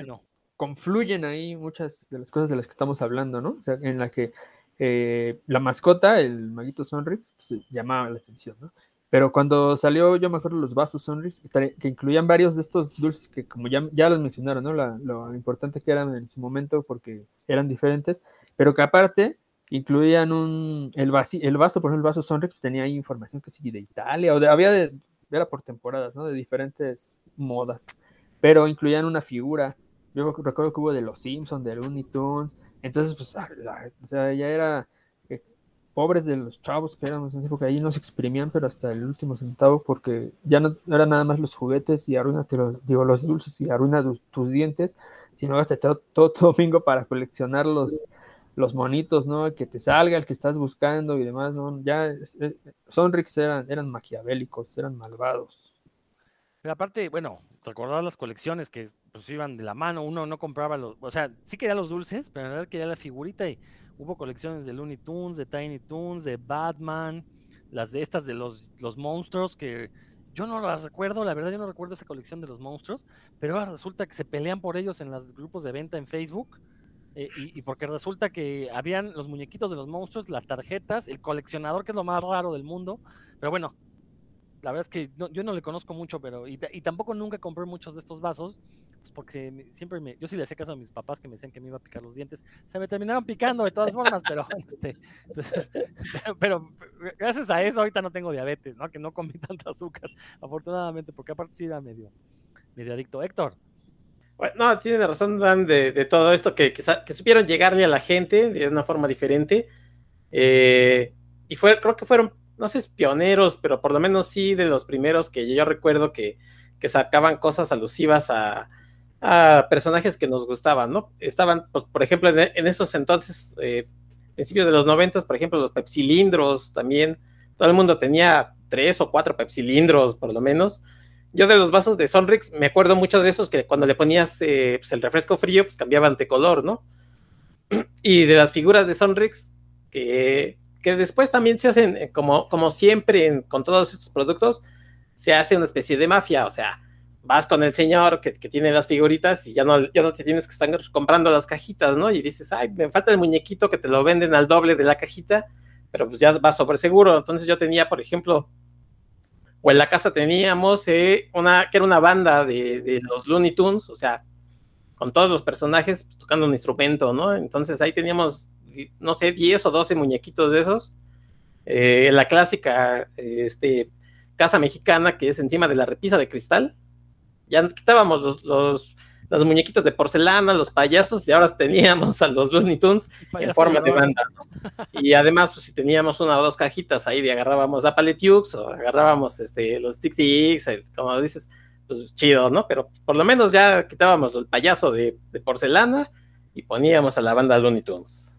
confluyen ahí muchas de las cosas de las que estamos hablando, ¿no? O sea, en la que eh, la mascota, el maguito Sonrix, pues, llamaba la atención, ¿no? Pero cuando salió, yo me acuerdo, los vasos Sonrix, que incluían varios de estos dulces que, como ya, ya los mencionaron, ¿no? lo importante que eran en su momento porque eran diferentes, pero que aparte incluían un, el, el vaso, por ejemplo, el vaso Sonrix tenía ahí información que sí de Italia, o de, había de, era por temporadas, ¿no? De diferentes modas, pero incluían una figura, yo recuerdo que hubo de los Simpsons, de Looney Tunes, entonces, pues, ah, o sea, ya era eh, pobres de los chavos que éramos en época, ahí no se exprimían, pero hasta el último centavo, porque ya no eran nada más los juguetes y arruina, digo, los dulces y arruina tus, dientes, sino hasta todo, todo, domingo para coleccionar los los monitos, ¿no? que te salga, el que estás buscando y demás, ¿no? Ya Sonrix eran, eran maquiavélicos, eran malvados. Pero aparte, bueno, recordar las colecciones que pues iban de la mano, uno no compraba los, o sea, sí quería los dulces, pero en realidad quería la figurita y hubo colecciones de Looney Tunes, de Tiny Toons, de Batman, las de estas de los, los monstruos que yo no las recuerdo, la verdad yo no recuerdo esa colección de los monstruos, pero ahora resulta que se pelean por ellos en los grupos de venta en Facebook eh, y, porque resulta que habían los muñequitos de los monstruos, las tarjetas, el coleccionador, que es lo más raro del mundo. Pero bueno, la verdad es que yo no le conozco mucho, pero. Y, tampoco nunca compré muchos de estos vasos, pues porque siempre me. Yo sí le hacía caso a mis papás que me decían que me iba a picar los dientes. Se me terminaron picando de todas formas, pero. Este, pues, pero gracias a eso ahorita no tengo diabetes, ¿no? Que no comí tanta azúcar, afortunadamente, porque aparte sí era medio, medio adicto. Héctor no, tiene razón, Dan, de, todo esto, que, que, supieron llegarle a la gente de una forma diferente. Eh, y fue, creo que fueron, no sé, pioneros, pero por lo menos sí de los primeros que yo recuerdo que, que sacaban cosas alusivas a, personajes que nos gustaban, ¿no? Estaban, pues, por ejemplo, en, esos entonces, eh, principios de los noventas, por ejemplo, los pepsilindros también. Todo el mundo tenía tres o cuatro pepsilindros, por lo menos. Yo de los vasos de Sonrix me acuerdo mucho de esos que cuando le ponías eh, pues, el refresco frío, pues cambiaban de color, ¿no? Y de las figuras de Sonrix, que, que después también se hacen, eh, como, como siempre con todos estos productos, se hace una especie de mafia, o sea, vas con el señor que, tiene las figuritas y ya no, ya no te tienes que estar comprando las cajitas, ¿no? Y dices, ay, me falta el muñequito que te lo venden al doble de la cajita, pero pues ya vas sobre seguro. Entonces yo tenía, por ejemplo, o en la casa teníamos eh, una, que era una banda de, los Looney Tunes, o sea, con todos los personajes tocando un instrumento, ¿no? Entonces ahí teníamos, no sé, 10 o 12 muñequitos de esos. Eh, la clásica este, casa mexicana que es encima de la repisa de cristal. Ya quitábamos los, los los muñequitos de porcelana, los payasos, y ahora teníamos a los Looney Tunes en forma de banda. Y además, pues si teníamos una o dos cajitas ahí de agarrábamos la Paletiux o agarrábamos este, los Tic Tics, como dices, pues chido, ¿no? Pero por lo menos ya quitábamos el payaso de, porcelana y poníamos a la banda Looney Tunes.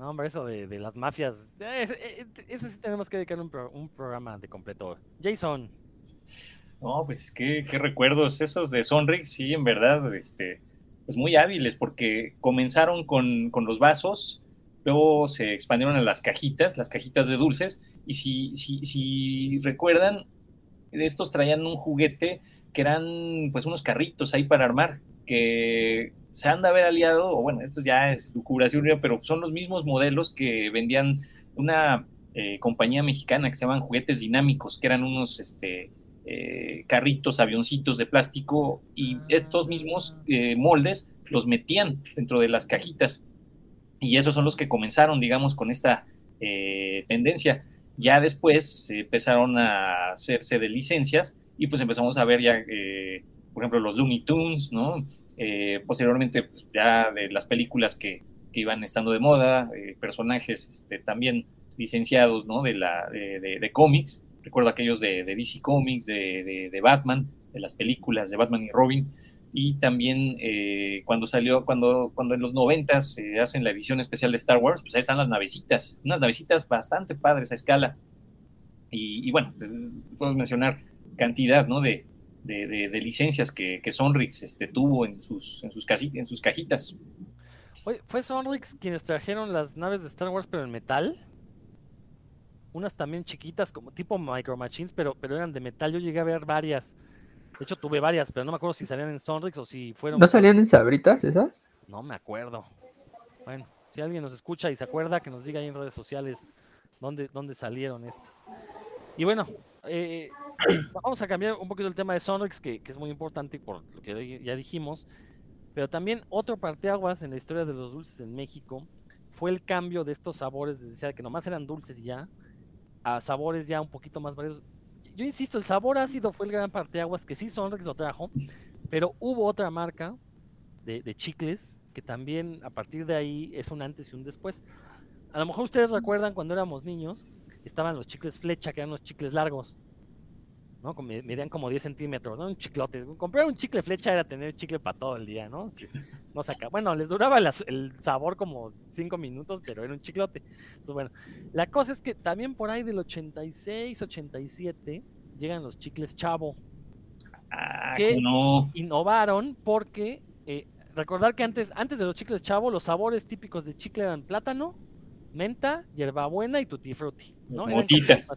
No, hombre, eso de, las mafias, eh, eso sí tenemos que dedicar un, un programa de completo. Jason. No, pues qué, qué recuerdos esos de Sonrix, sí, en verdad, este, pues muy hábiles, porque comenzaron con, con, los vasos, luego se expandieron a las cajitas, las cajitas de dulces, y si, si, si recuerdan, estos traían un juguete que eran pues unos carritos ahí para armar, que se han de haber aliado, o bueno, esto ya es lucubración, pero son los mismos modelos que vendían una eh, compañía mexicana que se llaman Juguetes Dinámicos, que eran unos, este, eh, carritos, avioncitos de plástico y estos mismos eh, moldes los metían dentro de las cajitas. Y esos son los que comenzaron, digamos, con esta tendencia. Ya después empezaron a hacerse de licencias y pues empezamos a ver ya, eh, por ejemplo, los Looney Tunes, ¿no? Eh, posteriormente, pues, ya de las películas que, que iban estando de moda, eh, personajes este, también licenciados, ¿no? De, la, de, de, cómics. Recuerdo aquellos de, de DC Comics, de, Batman, de las películas de Batman y Robin. Y también eh, cuando salió, cuando, cuando en los noventas se hacen la edición especial de Star Wars, pues ahí están las navecitas, unas navecitas bastante padres a escala. Y, bueno, pues, puedo mencionar cantidad, ¿no? De, de, licencias que, que, Sonrix este, tuvo en sus, en sus, en sus cajitas. ¿Fue Sonrix quienes trajeron las naves de Star Wars pero en metal? Unas también chiquitas, como tipo Micro Machines, pero, pero eran de metal. Yo llegué a ver varias. De hecho, tuve varias, pero no me acuerdo si salían en Sonrix o si fueron. ¿No salían en Sabritas esas? No me acuerdo. Bueno, si alguien nos escucha y se acuerda, que nos diga ahí en redes sociales dónde, dónde salieron estas. Y bueno, eh, vamos a cambiar un poquito el tema de Sonrix, que, que es muy importante por lo que ya dijimos. Pero también otro parteaguas en la historia de los dulces en México fue el cambio de estos sabores, decía que nomás eran dulces y ya, a sabores ya un poquito más variados. Yo insisto, el sabor ácido fue el gran parteaguas, que sí Sonrix lo trajo, pero hubo otra marca de, de chicles que también a partir de ahí es un antes y un después. A lo mejor ustedes recuerdan cuando éramos niños, estaban los chicles flecha, que eran los chicles largos. ¿no? Medían como 10 centímetros, ¿no? Un chiclote. Comprar un chicle flecha era tener chicle para todo el día, ¿no? No saca. Bueno, les duraba el sabor como 5 minutos, pero era un chiclote. Entonces, bueno, la cosa es que también por ahí del 86, 87 llegan los chicles chavo. Ah, que no. innovaron porque eh, recordar que antes, antes de los chicles chavo, los sabores típicos de chicle eran plátano, menta, hierbabuena y tutti frutti. ¿no? Motitas.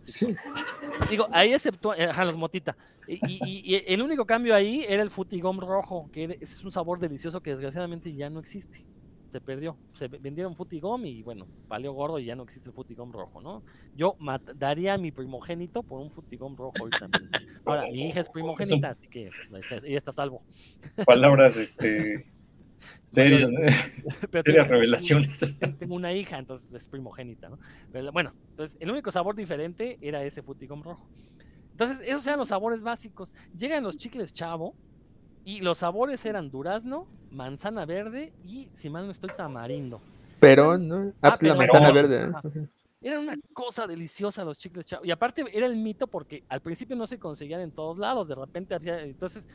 Digo, ahí excepto eh, los motita. Y, el único cambio ahí era el futigom rojo, que es un sabor delicioso que desgraciadamente ya no existe. Se perdió. Se vendieron futigom y bueno, valió gordo y ya no existe el futigom rojo, ¿no? Yo daría a mi primogénito por un futigom rojo hoy también. Ahora, mi hija es primogénita, así que pues, ella está salvo. Palabras, este Serias, revelaciones. Tengo una hija, entonces es primogénita, ¿no? Pero, bueno, entonces el único sabor diferente era ese futicom rojo. Entonces, esos eran los sabores básicos. Llegan los chicles chavo y los sabores eran durazno, manzana verde y, si mal no estoy, tamarindo. Pero, ¿no? Ah, ah la manzana verde. ¿eh? Era una cosa deliciosa los chicles chavo. Y aparte era el mito porque al principio no se conseguían en todos lados. De repente había, entonces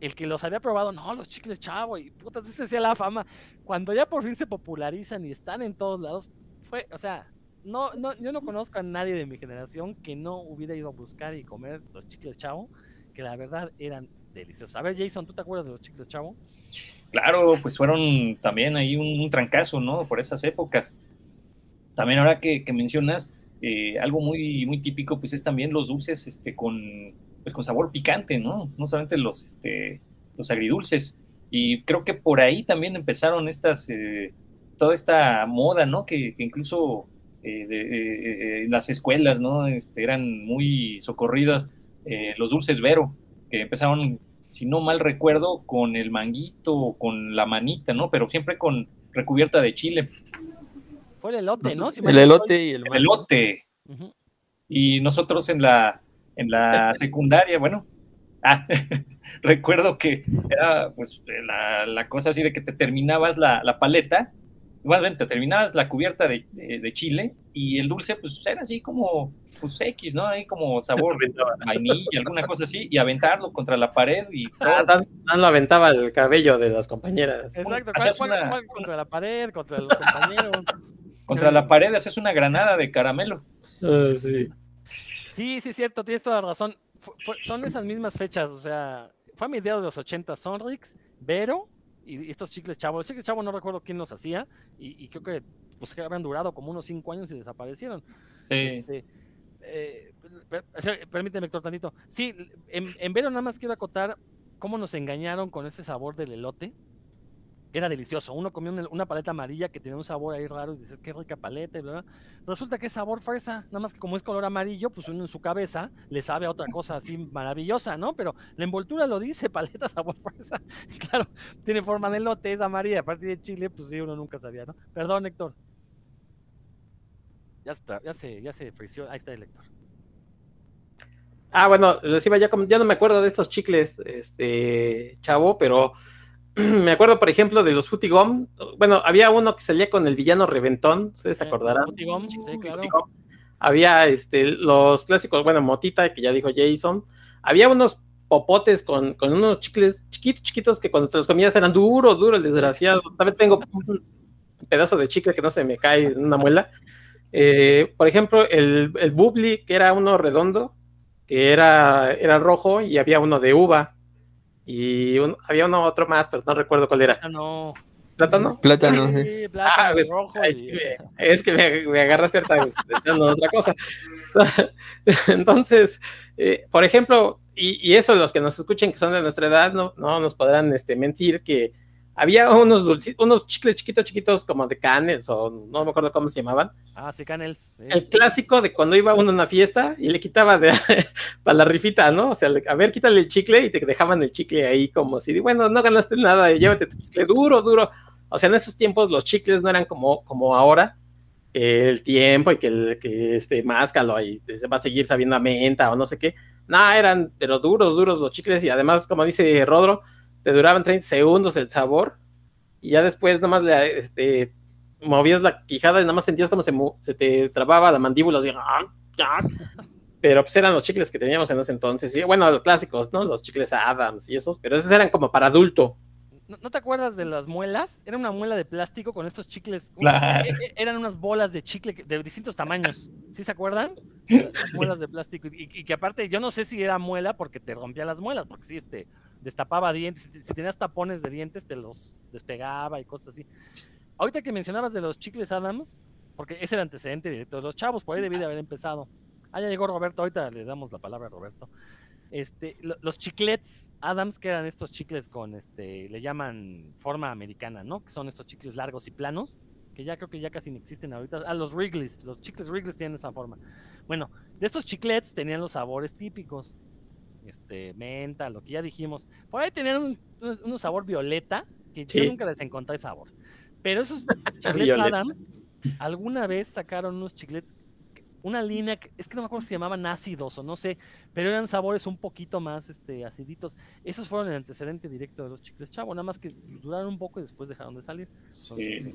el que los había probado, no, los chicles chavo, y puta, se hacía la fama. Cuando ya por fin se popularizan y están en todos lados, fue, o sea, no, no, yo no conozco a nadie de mi generación que no hubiera ido a buscar y comer los chicles chavo, que la verdad eran deliciosos. A ver, Jason, ¿tú te acuerdas de los chicles chavo? Claro, pues fueron también ahí un, trancazo, ¿no? Por esas épocas. También ahora que, mencionas, eh, algo muy, muy típico, pues es también los dulces este, con pues con sabor picante, ¿no? No solamente los, este, los agridulces. Y creo que por ahí también empezaron estas, eh, toda esta moda, ¿no? Que, incluso eh, eh, en las escuelas, ¿no? Este, eran muy socorridas los dulces Vero, que empezaron, si no mal recuerdo, con el manguito, con la manita, ¿no? Pero siempre con recubierta de chile. Fue el elote, ¿no? el elote y el, el elote. Y nosotros en la, en la secundaria, bueno, ah, recuerdo que era pues la, cosa así de que te terminabas la, paleta, bueno, te terminabas la cubierta de, chile y el dulce pues era así como pues X, ¿no? Ahí como sabor vainilla, alguna cosa así, y aventarlo contra la pared y ah, todo. Ah, lo aventaba el cabello de las compañeras. Exacto, contra la pared, contra los compañeros. Contra la pared haces una granada de caramelo. Ah, sí. Sí, sí, cierto, tienes toda la razón. son esas mismas fechas, o sea, fue a mediados de los 80, Sonrix, Vero y estos chicles chavos. Los chicles chavos no recuerdo quién los hacía y, creo que pues que habían durado como unos 5 años y desaparecieron. Sí. Este, eh, permíteme, Héctor, tantito. Sí, en, en Vero nada más quiero acotar cómo nos engañaron con ese sabor del elote era delicioso. Uno comió una, paleta amarilla que tenía un sabor ahí raro y dices, qué rica paleta Resulta que es sabor fresa, nada más que como es color amarillo, pues uno en su cabeza le sabe a otra cosa así maravillosa, ¿no? Pero la envoltura lo dice, paleta sabor fresa. claro, tiene forma de lote, es amarilla, a partir de Chile, pues sí, uno nunca sabía, ¿no? Perdón, Héctor. Ya, está, ya, se, ya se frició. Ahí está el lector. Ah, bueno, les iba ya, ya no me acuerdo de estos chicles, este, chavo, pero me acuerdo, por ejemplo, de los Futigom. Bueno, había uno que salía con el villano Reventón, ustedes se Eh, acordarán. Futigom, Esos sí, chicles claro. Futigom. Había este, los clásicos, bueno, Motita, que ya dijo Jason. Había unos popotes con, con unos chicles chiquitos, chiquitos, que cuando te los comías eran duros, duros, el desgraciado. Tal vez tengo un pedazo de chicle que no se me cae en una muela. Eh, por ejemplo, el, el Bubli, que era uno redondo, que era, era rojo, y había uno de uva. Y un- había uno otro más, pero no recuerdo cuál era. Ah, no. ¿Plátano? Plátano, sí. Sí, plátano Ah, pues, rojo. ay, y- sí, me- es que me, me agarraste en otra cosa. Entonces, eh, por ejemplo, y, y eso los que nos escuchen que son de nuestra edad no, no nos podrán este, mentir que había unos dulci- unos chicles chiquitos, chiquitos como de canels o no me acuerdo cómo se llamaban. Ah, sí, Canels. sí. El clásico de cuando iba uno a una fiesta y le quitaba de, para la rifita, ¿no? O sea, a ver, quítale el chicle y te dejaban el chicle ahí como si, bueno, no ganaste nada, llévate tu chicle duro, duro. O sea, en esos tiempos los chicles no eran como, como ahora, el tiempo y que, el, que este, máscalo y te va a seguir sabiendo a menta o no sé qué. No, eran, pero duros, duros los chicles y además, como dice Rodro, te duraban 30 segundos el sabor y ya después nomás le, este, movías la quijada y nada más sentías como se, te trababa la mandíbula así, ¡ah! ¡ah! pero pues eran los chicles que teníamos en ese entonces, y bueno, los clásicos, ¿no? Los chicles Adams y esos, pero esos eran como para adulto. ¿No, no te acuerdas de las muelas? Era una muela de plástico con estos chicles. Claro. e- e- eran unas bolas de chicle de distintos tamaños. ¿Sí se acuerdan? Las muelas de plástico. Y, y que aparte, yo no sé si era muela porque te rompía las muelas, porque sí, este, destapaba dientes. Si, tenías tapones de dientes, te los despegaba y cosas así. Ahorita que mencionabas de los chicles Adams, porque ese era antecedente directo de los chavos, por ahí debí de haber empezado. Ah, ya llegó Roberto, ahorita le damos la palabra a Roberto. Este, lo- los chiclets Adams, que eran estos chicles con, este, le llaman forma americana, ¿no? Que son estos chicles largos y planos, que ya creo que ya casi no existen ahorita. Ah, los Wrigley's, los chicles Wrigley's tienen esa forma. Bueno, de estos chiclets tenían los sabores típicos. Este, menta, lo que ya dijimos. Por ahí tenían un, un- un sabor violeta, que yo nunca les encontré sabor. Pero esos chiclets. Adams, alguna vez sacaron unos chiclets, una línea, que- es que no me acuerdo si se llamaban ácidos o no sé, pero eran sabores un poquito más este, aciditos. Esos fueron el antecedente directo de los chicles chavo, nada más que duraron un poco y después dejaron de salir. Sí.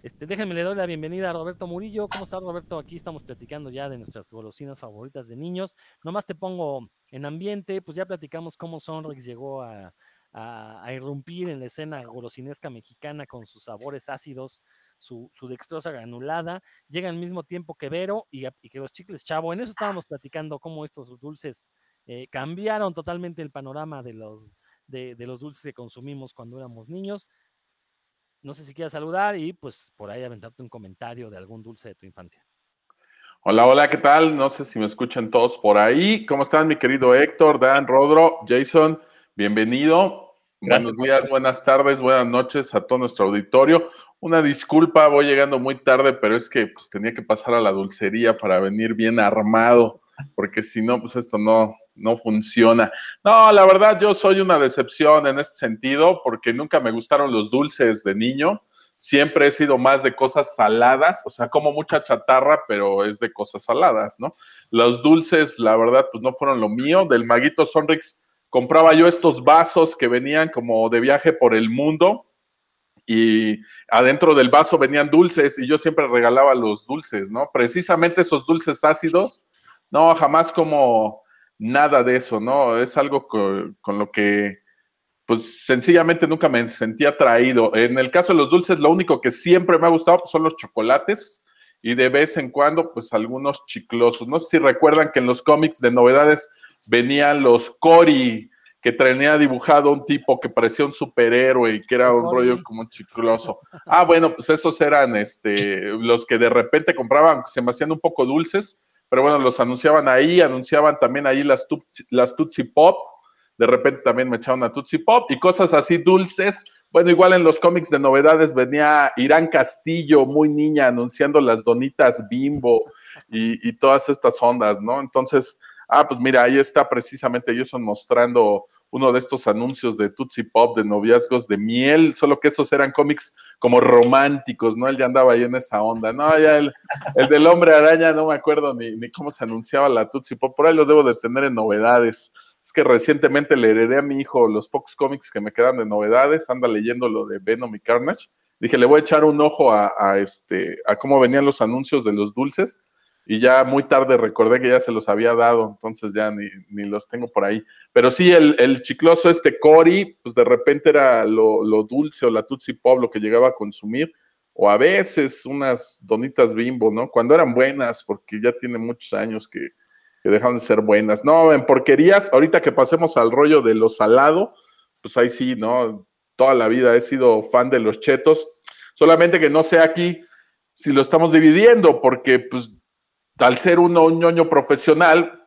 Este, déjenme le doy la bienvenida a Roberto Murillo. ¿Cómo estás, Roberto? Aquí estamos platicando ya de nuestras golosinas favoritas de niños. Nomás te pongo en ambiente, pues ya platicamos cómo Sonrix llegó a, a- irrumpir en la escena golosinesca mexicana con sus sabores ácidos, su, dextrosa granulada. Llega al mismo tiempo que Vero y, que los chicles chavo. En eso estábamos platicando cómo estos dulces eh, cambiaron totalmente el panorama de los dulces que consumimos cuando éramos niños. No sé si quieras saludar y pues por ahí aventarte un comentario de algún dulce de tu infancia. Hola, hola, ¿qué tal? No sé si me escuchan todos por ahí. ¿Cómo están, mi querido Héctor, Dan, Rodro, Jason? Bienvenido. Gracias, Buenos días, buenas tardes, buenas noches a todo nuestro auditorio. Una disculpa, voy llegando muy tarde, pero es que pues, tenía que pasar a la dulcería para venir bien armado, porque si no, pues esto no, no funciona. No, la verdad, yo soy una decepción en este sentido, porque nunca me gustaron los dulces de niño siempre he sido más de cosas saladas, o sea, como mucha chatarra, pero es de cosas saladas, ¿no? Los dulces, la verdad, pues no fueron lo mío. Del Maguito Sonrix compraba yo estos vasos que venían como de viaje por el mundo y adentro del vaso venían dulces y yo siempre regalaba los dulces, ¿no? Precisamente esos dulces ácidos, no, jamás como nada de eso, ¿no? Es algo co- con lo que pues sencillamente nunca me sentí atraído. En el caso de los dulces, lo único que siempre me ha gustado pues, son los chocolates y de vez en cuando, pues algunos chiclosos. No sé si recuerdan que en los cómics de novedades venían los Cory, que tenía dibujado un tipo que parecía un superhéroe y que era un rollo como chicloso. Ah, bueno, pues esos eran este, los que de repente compraban, se me hacían un poco dulces, pero bueno, los anunciaban ahí, anunciaban también ahí las, Tutsi- las Tootsie Pop, de repente también me echaban una Tootsie Pop y cosas así dulces. Bueno, igual en los cómics de novedades venía Irán Castillo, muy niña, anunciando las donitas bimbo y, y todas estas ondas, ¿no? Entonces, ah, pues mira, ahí está precisamente Jason mostrando uno de estos anuncios de Tootsie Pop, de noviazgos de miel, solo que esos eran cómics como románticos, ¿no? Él ya andaba ahí en esa onda, ¿no? Ya el, el del hombre araña, no me acuerdo ni, ni cómo se anunciaba la Tootsie Pop, por ahí lo debo de tener en novedades. Es que recientemente le heredé a mi hijo los pocos cómics que me quedan de novedades, anda leyendo lo de Venom y Carnage. Dije, le voy a echar un ojo a, a este, a cómo venían los anuncios de los dulces y ya muy tarde recordé que ya se los había dado, entonces ya ni, ni los tengo por ahí. Pero sí, el, el chicloso este Cory, pues de repente era lo, lo, dulce o la Tootsie Pop lo que llegaba a consumir, o a veces unas donitas bimbo, ¿no? Cuando eran buenas, porque ya tiene muchos años que, que dejaron de ser buenas. No, en porquerías, ahorita que pasemos al rollo de lo salado, pues ahí sí, ¿no? Toda la vida he sido fan de los chetos, solamente que no sé aquí si lo estamos dividiendo, porque pues al ser uno un ñoño profesional,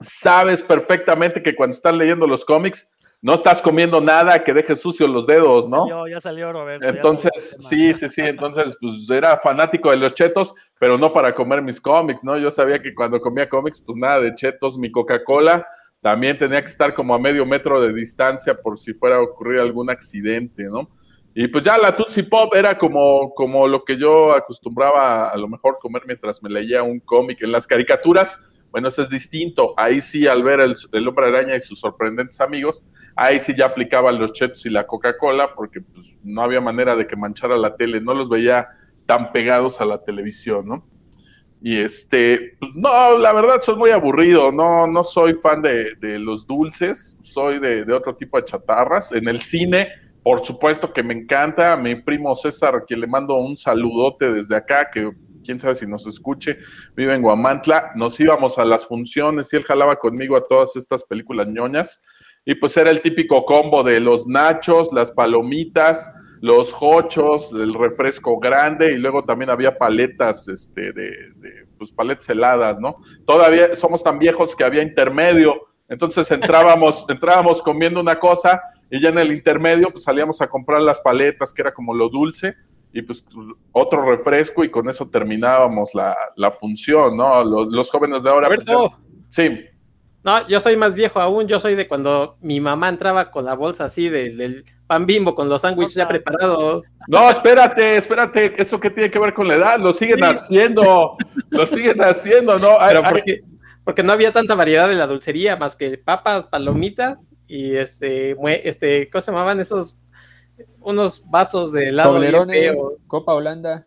sabes perfectamente que cuando estás leyendo los cómics, no estás comiendo nada que deje sucios los dedos, ¿no? Yo, ya salió Roberto. Entonces, sí, sí, sí, entonces, pues era fanático de los chetos, pero no para comer mis cómics, ¿no? Yo sabía que cuando comía cómics, pues nada de chetos, mi Coca-Cola también tenía que estar como a medio metro de distancia por si fuera a ocurrir algún accidente, ¿no? Y pues ya la Tootsie Pop era como, como lo que yo acostumbraba a, lo mejor comer mientras me leía un cómic. En las caricaturas, bueno, eso es distinto. Ahí sí, al ver el, el, hombre araña y sus sorprendentes amigos, ahí sí ya aplicaban los chetos y la Coca-Cola, porque pues, no había manera de que manchara la tele, no los veía tan pegados a la televisión, ¿no? Y este, pues, no, la verdad soy muy aburrido, no, no soy fan de, de los dulces, soy de, de otro tipo de chatarras. En el cine, por supuesto que me encanta, mi primo César, que le mando un saludote desde acá, que quién sabe si nos escuche, vive en Guamantla, nos íbamos a las funciones y él jalaba conmigo a todas estas películas ñoñas, y pues era el típico combo de los nachos, las palomitas, los hochos, el refresco grande, y luego también había paletas, este, de, de pues paletas heladas, ¿no? Todavía somos tan viejos que había intermedio, entonces entrábamos, entrábamos comiendo una cosa, y ya en el intermedio, pues salíamos a comprar las paletas, que era como lo dulce, y pues otro refresco, y con eso terminábamos la, la función, ¿no? Los, los, jóvenes de ahora. Roberto. Pues, sí. No, yo soy más viejo aún, yo soy de cuando mi mamá entraba con la bolsa así del, del pan bimbo con los sándwiches ya preparados. No, espérate, espérate, ¿eso qué tiene que ver con la edad? Lo siguen sí. haciendo, lo siguen haciendo, ¿no? Pero porque, porque no había tanta variedad de la dulcería, más que papas, palomitas y este, este, ¿cómo se llamaban esos? Unos vasos de helado. Toblerone, Copa Holanda.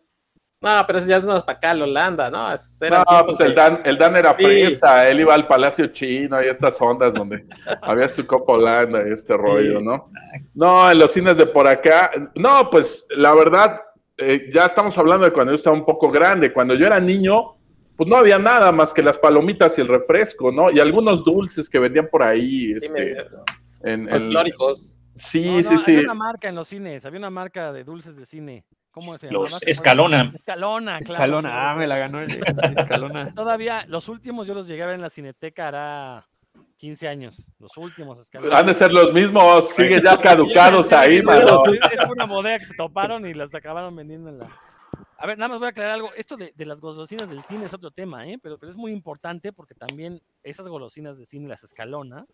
No, pero eso ya es más para acá, Holanda, ¿no? no, pues el Dan, el Dan era sí. fresa, él iba al Palacio Chino y estas ondas donde había su Copa Holanda y este rollo, sí. ¿no? No, en los cines de por acá, no, pues la verdad, eh, ya estamos hablando de cuando yo estaba un poco grande, cuando yo era niño, pues no había nada más que las palomitas y el refresco, ¿no? Y algunos dulces que vendían por ahí, este, en, en, Sí, no, no, sí, sí. Había una marca en los cines, había una marca de dulces de cine. ¿Cómo se llama? Los Escalona. Escalona, claro. Escalona, ah, me la ganó el Escalona. Todavía, los últimos yo los llegué a ver en la Cineteca hará 15 años. Los últimos Escalona. Han de ser los mismos, siguen ya caducados ahí, mano. Es una bodega que se toparon y las acabaron vendiendo en la. A ver, nada más voy a aclarar algo. Esto de, de las golosinas del cine es otro tema, ¿eh? Pero, pero, es muy importante porque también esas golosinas de cine, las Escalona,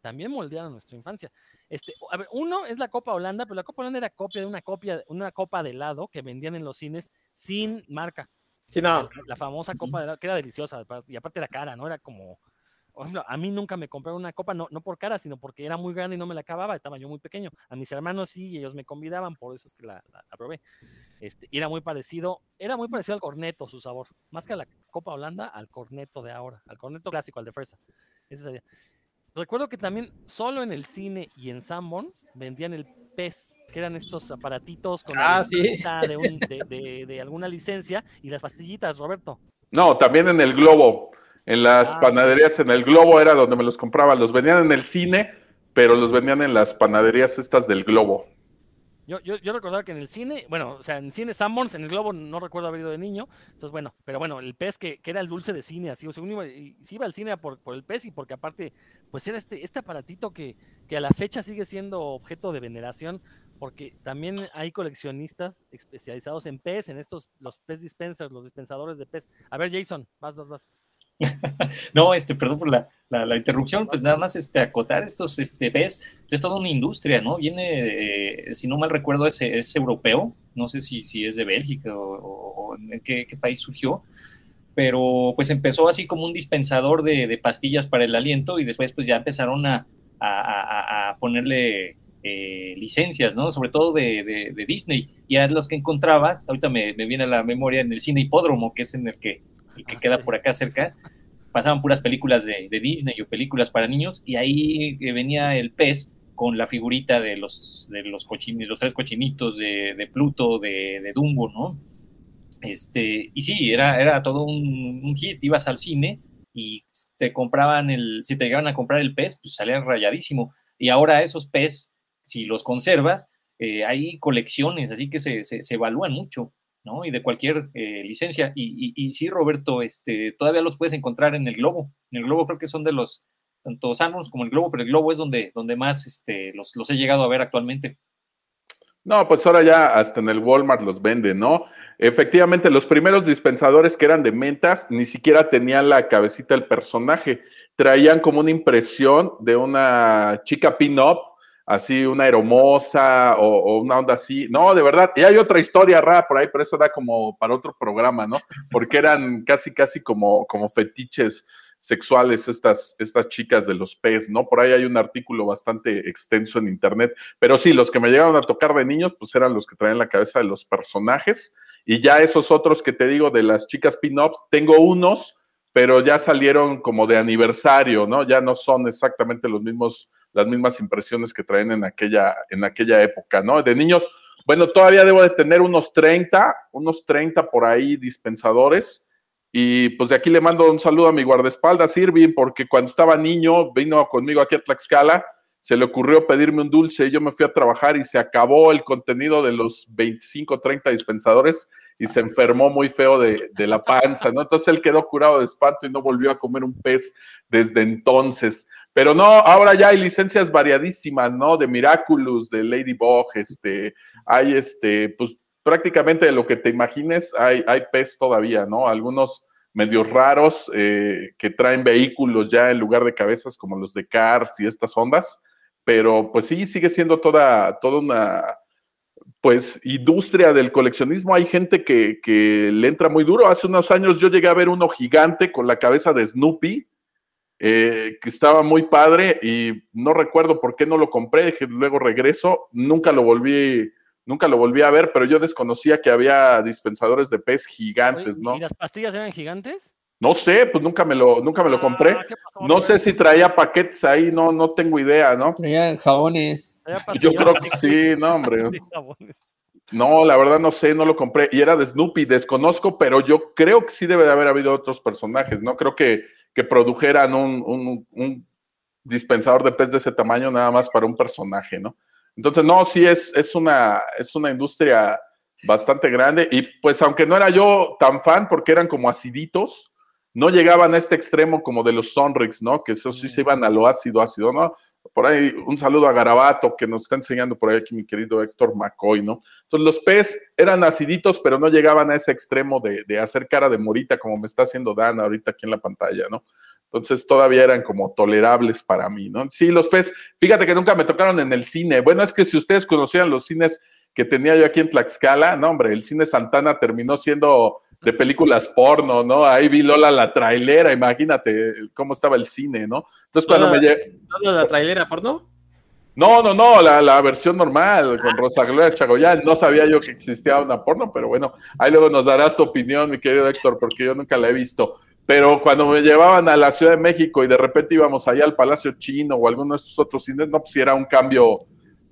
también moldearon nuestra infancia. Este, a ver, uno es la Copa Holanda, pero la Copa Holanda era copia de una copia, una copa de helado que vendían en los cines sin marca. Sí, no. La, la famosa copa de helado, que era deliciosa, y aparte era cara, ¿no? Era como, por ejemplo, a mí nunca me compraron una copa, no, no por cara, sino porque era muy grande y no me la acababa, estaba yo muy pequeño. A mis hermanos sí, ellos me convidaban, por eso es que la, la, la probé. Este, y era muy parecido, era muy parecido al corneto su sabor, más que a la Copa Holanda, al corneto de ahora, al corneto clásico, al de fresa. Ese sería. Recuerdo que también solo en el cine y en Sanborns vendían el pez, que eran estos aparatitos con ah, sí. de, un, de, de, de, alguna licencia y las pastillitas, Roberto. No, también en el Globo. En las ah, panaderías, en el Globo era donde me los compraban. Los vendían en el cine, pero los vendían en las panaderías estas del Globo. Yo, yo, yo, recordaba que en el cine, bueno, o sea, en cine Sanborns, en el Globo no recuerdo haber ido de niño, entonces bueno, pero bueno, el pez que, que era el dulce de cine, así, o sea, uno iba, iba al cine por, por, el pez y porque aparte, pues era este, este aparatito que, que a la fecha sigue siendo objeto de veneración, porque también hay coleccionistas especializados en pez, en estos, los pez dispensers, los dispensadores de pez. A ver, Jason, vas, vas, vas. no, este, perdón por la, la, interrupción, pues nada más este, acotar estos, este, ves, es toda una industria, ¿no? Viene, eh, si no mal recuerdo, es, es europeo, no sé si, si es de Bélgica o, en qué, país surgió, pero pues empezó así como un dispensador de, pastillas para el aliento y después pues ya empezaron a, a, ponerle eh, licencias, ¿no? Sobre todo de, de, Disney. Y a los que encontrabas, ahorita me, me, viene a la memoria en el cine hipódromo, que es en el que, el que ah, queda por acá cerca, pasaban puras películas de, Disney o películas para niños, y ahí eh, venía el pez con la figurita de los, de los, los tres cochinitos de, Pluto, de, Dumbo, ¿no? Este, y sí, era, era todo un, hit, ibas al cine y te compraban el, si te llegaban a comprar el pez, pues salía rayadísimo. Y ahora esos pez, si los conservas, eh, hay colecciones, así que se, se, evalúan mucho. ¿No? Y de cualquier eh, licencia. Y, y, sí, Roberto, este, todavía los puedes encontrar en el Globo. En el Globo creo que son de los, tanto Sanborns como el Globo, pero el Globo es donde, donde más este, los, los he llegado a ver actualmente. No, pues ahora ya hasta en el Walmart los venden, ¿no? Efectivamente, los primeros dispensadores que eran de mentas ni siquiera tenían la cabecita del personaje. Traían como una impresión de una chica pin-up así una hermosa o, una onda así. No, de verdad. Y hay otra historia rara por ahí, pero eso da como para otro programa, ¿no? Porque eran casi, casi como, como fetiches sexuales estas, estas chicas de los pez, ¿no? Por ahí hay un artículo bastante extenso en internet, pero sí, los que me llegaron a tocar de niños, pues eran los que traían la cabeza de los personajes, y ya esos otros que te digo de las chicas pin-ups, tengo unos, pero ya salieron como de aniversario, ¿no? Ya no son exactamente los mismos las mismas impresiones que traen en aquella, en aquella época, ¿no? De niños, bueno, todavía debo de tener unos 30, unos 30 por ahí dispensadores. Y pues de aquí le mando un saludo a mi guardaespaldas, Irving, porque cuando estaba niño, vino conmigo aquí a Tlaxcala, se le ocurrió pedirme un dulce y yo me fui a trabajar y se acabó el contenido de los 25, 30 dispensadores y se enfermó muy feo de, de, la panza, ¿no? Entonces él quedó curado de espanto y no volvió a comer un pez desde entonces. Pero no, ahora ya hay licencias variadísimas, ¿no? De Miraculous, de Ladybug, este, hay este, pues prácticamente de lo que te imagines, hay, hay pez todavía, ¿no? Algunos medios raros eh, que traen vehículos ya en lugar de cabezas como los de Cars y estas ondas, pero pues sí, sigue siendo toda, toda una, pues, industria del coleccionismo. Hay gente que, que le entra muy duro. Hace unos años yo llegué a ver uno gigante con la cabeza de Snoopy, eh, que estaba muy padre y no recuerdo por qué no lo compré, que luego regreso, nunca lo volví, nunca lo volví a ver, pero yo desconocía que había dispensadores de pez gigantes, ¿no? ¿Y las pastillas eran gigantes? No sé, pues nunca me lo, nunca me lo compré. Ah, no sé si traía paquetes ahí, no, no tengo idea, ¿no? Traía jabones. Yo creo que sí, no, hombre. No, la verdad no sé, no lo compré. Y era de Snoopy, desconozco, pero yo creo que sí debe de haber habido otros personajes, ¿no? Creo que que produjeran un, dispensador de pez de ese tamaño nada más para un personaje, ¿no? Entonces, no, sí es, es, una, es una industria bastante grande y pues aunque no era yo tan fan porque eran como aciditos, no llegaban a este extremo como de los Sonrix, ¿no? Que esos sí se iban a lo ácido, ácido, ¿no? Por ahí un saludo a Garabato que nos está enseñando por ahí aquí mi querido Héctor McCoy, ¿no? Entonces los pez eran aciditos, pero no llegaban a ese extremo de, de hacer cara de morita como me está haciendo Dan ahorita aquí en la pantalla, ¿no? Entonces todavía eran como tolerables para mí, ¿no? Sí, los pez, fíjate que nunca me tocaron en el cine. Bueno, es que si ustedes conocían los cines que tenía yo aquí en Tlaxcala, no, hombre, el cine Santana terminó siendo de películas porno, ¿no? Ahí vi Lola la trailera, imagínate cómo estaba el cine, ¿no? Entonces cuando me llegué... ¿Lola la trailera porno? No, no, no, la, la versión normal con Rosa Gloria Chagoyán. No sabía yo que existía una porno, pero bueno, ahí luego nos darás tu opinión, mi querido Héctor, porque yo nunca la he visto. Pero cuando me llevaban a la Ciudad de México y de repente íbamos allá al Palacio Chino o alguno de estos otros cines, no, pues era un cambio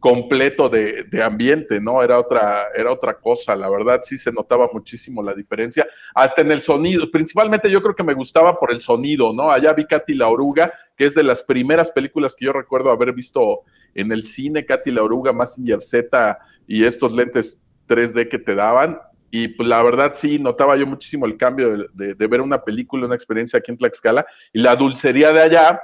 completo de, ambiente, ¿no? Era otra, era otra cosa, la verdad sí se notaba muchísimo la diferencia, hasta en el sonido, principalmente yo creo que me gustaba por el sonido, ¿no? Allá vi Katy la Oruga, que es de las primeras películas que yo recuerdo haber visto en el cine, Katy la Oruga, Massinger Z y estos lentes 3D que te daban, y pues, la verdad sí notaba yo muchísimo el cambio de, de ver una película, una experiencia aquí en Tlaxcala, y la dulcería de allá,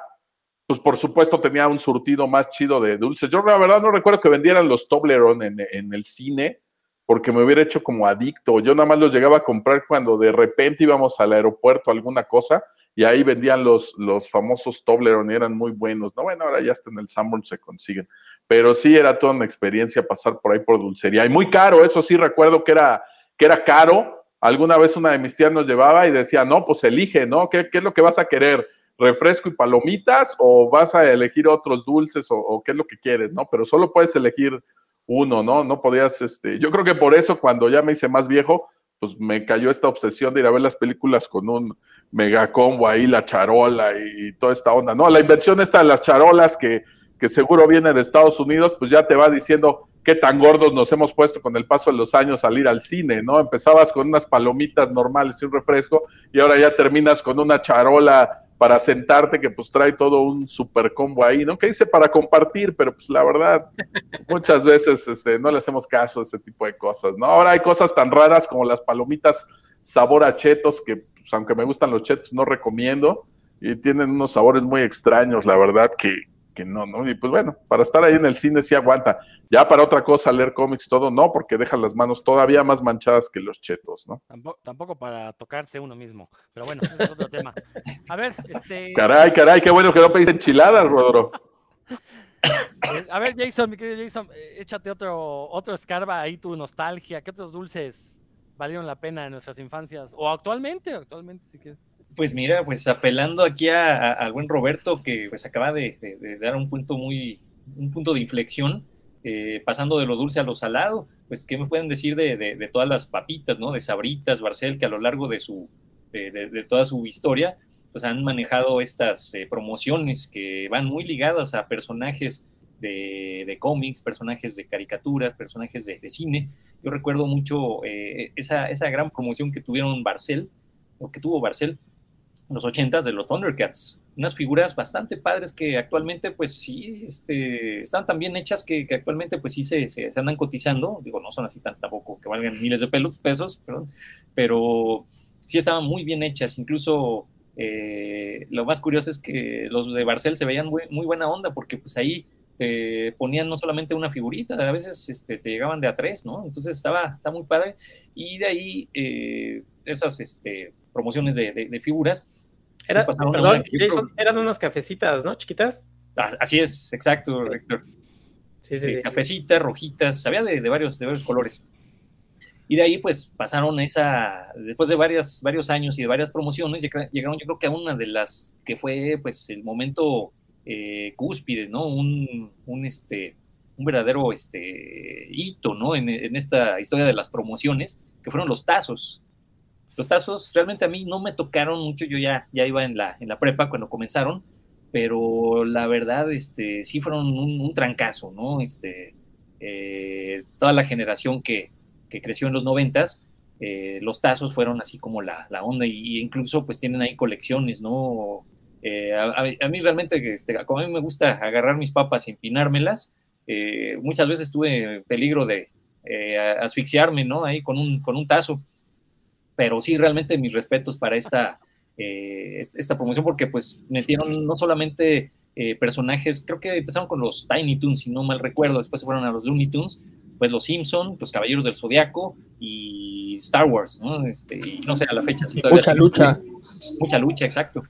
pues por supuesto tenía un surtido más chido de dulces. Yo la verdad no recuerdo que vendieran los Toblerone en, el cine, porque me hubiera hecho como adicto. Yo nada más los llegaba a comprar cuando de repente íbamos al aeropuerto alguna cosa y ahí vendían los, los famosos Toblerone eran muy buenos. No, bueno, ahora ya hasta en el Sanborn se consiguen. Pero sí era toda una experiencia pasar por ahí por dulcería. Y muy caro, eso sí recuerdo que era, que era caro. Alguna vez una de mis tías nos llevaba y decía, no, pues elige, ¿no? ¿Qué, qué es lo que vas a querer? ¿Refresco y palomitas o vas a elegir otros dulces o, qué es lo que quieres, ¿no? Pero solo puedes elegir uno, ¿no? No podías, este, yo creo que por eso cuando ya me hice más viejo, pues me cayó esta obsesión de ir a ver las películas con un megacombo ahí, la charola y, toda esta onda, ¿no? La invención esta de las charolas que, que seguro viene de Estados Unidos, pues ya te va diciendo qué tan gordos nos hemos puesto con el paso de los años al ir al cine, ¿no? Empezabas con unas palomitas normales y un refresco y ahora ya terminas con una charola para sentarte que pues trae todo un super combo ahí, ¿no? Que dice para compartir, pero pues la verdad, muchas veces este, no le hacemos caso a ese tipo de cosas, ¿no? Ahora hay cosas tan raras como las palomitas sabor a chetos que pues, aunque me gustan los chetos, no recomiendo. Y tienen unos sabores muy extraños, la verdad, que, que no, ¿no? Y pues bueno, para estar ahí en el cine sí aguanta. Ya para otra cosa, leer cómics, todo, no, porque dejan las manos todavía más manchadas que los chetos, ¿no? Tampoco, para tocarse uno mismo. Pero bueno, ese es otro tema. A ver, este. Caray, caray, qué bueno que no pedís enchiladas, Rodro. Eh, a ver, Jason, mi querido Jason, eh, échate otro, otro escarba ahí tu nostalgia. ¿Qué otros dulces valieron la pena en nuestras infancias? O actualmente, actualmente, si quieres. Pues mira, pues apelando aquí al buen Roberto, que pues acaba de, dar un punto muy, un punto de inflexión, eh, pasando de lo dulce a lo salado, pues qué me pueden decir de, todas las papitas, ¿no? De Sabritas, Barcel, que a lo largo de su, de, toda su historia, pues han manejado estas eh, promociones que van muy ligadas a personajes de, cómics, personajes de caricaturas, personajes de, cine. Yo recuerdo mucho eh, esa, esa, gran promoción que tuvieron Barcel, o que tuvo Barcel en los ochentas de los Thundercats. Unas figuras bastante padres que actualmente, pues sí, este, están tan bien hechas que, actualmente, pues sí, se, se, andan cotizando. Digo, no son así tampoco que valgan miles de pelos, pesos, perdón, pero sí estaban muy bien hechas. Incluso eh, lo más curioso es que los de Barcel se veían muy, muy buena onda porque pues ahí te ponían no solamente una figurita, a veces este, te llegaban de a tres, ¿no? Entonces estaba, está muy padre. Y de ahí eh, esas este, promociones de, figuras. Era, eran unas cafecitas, ¿no? Chiquitas. Ah, así es, exacto, Héctor. Sí, sí, sí. Cafecitas, rojitas, había de, varios, de varios colores. Y de ahí, pues, pasaron esa, después de varias, varios años y de varias promociones, llegaron yo creo que a una de las que fue, pues, el momento eh, cúspide, ¿no? Un, un, este, un verdadero este, hito, ¿no? En, esta historia de las promociones, que fueron los tazos. Los tazos realmente a mí no me tocaron mucho, yo ya, ya iba en la, en la prepa cuando comenzaron, pero la verdad, este, sí fueron un, trancazo, ¿no? Este, eh, toda la generación que, que, creció en los noventas, eh, los tazos fueron así como la, la onda, y, incluso pues tienen ahí colecciones, ¿no? Eh, a, mí realmente, este, como a mí me gusta agarrar mis papas y empinármelas, eh, muchas veces tuve peligro de asfixiarme, ¿no? Ahí con un, con un tazo. Pero sí, realmente mis respetos para esta, esta promoción, porque pues metieron no solamente personajes, creo que empezaron con los Tiny Toons, si no mal recuerdo, después se fueron a los Looney Tunes, después los Simpson, los Caballeros del Zodiaco y Star Wars, ¿no? Este, y no sé, a la fecha. mucha lucha. Mucha lucha, exacto.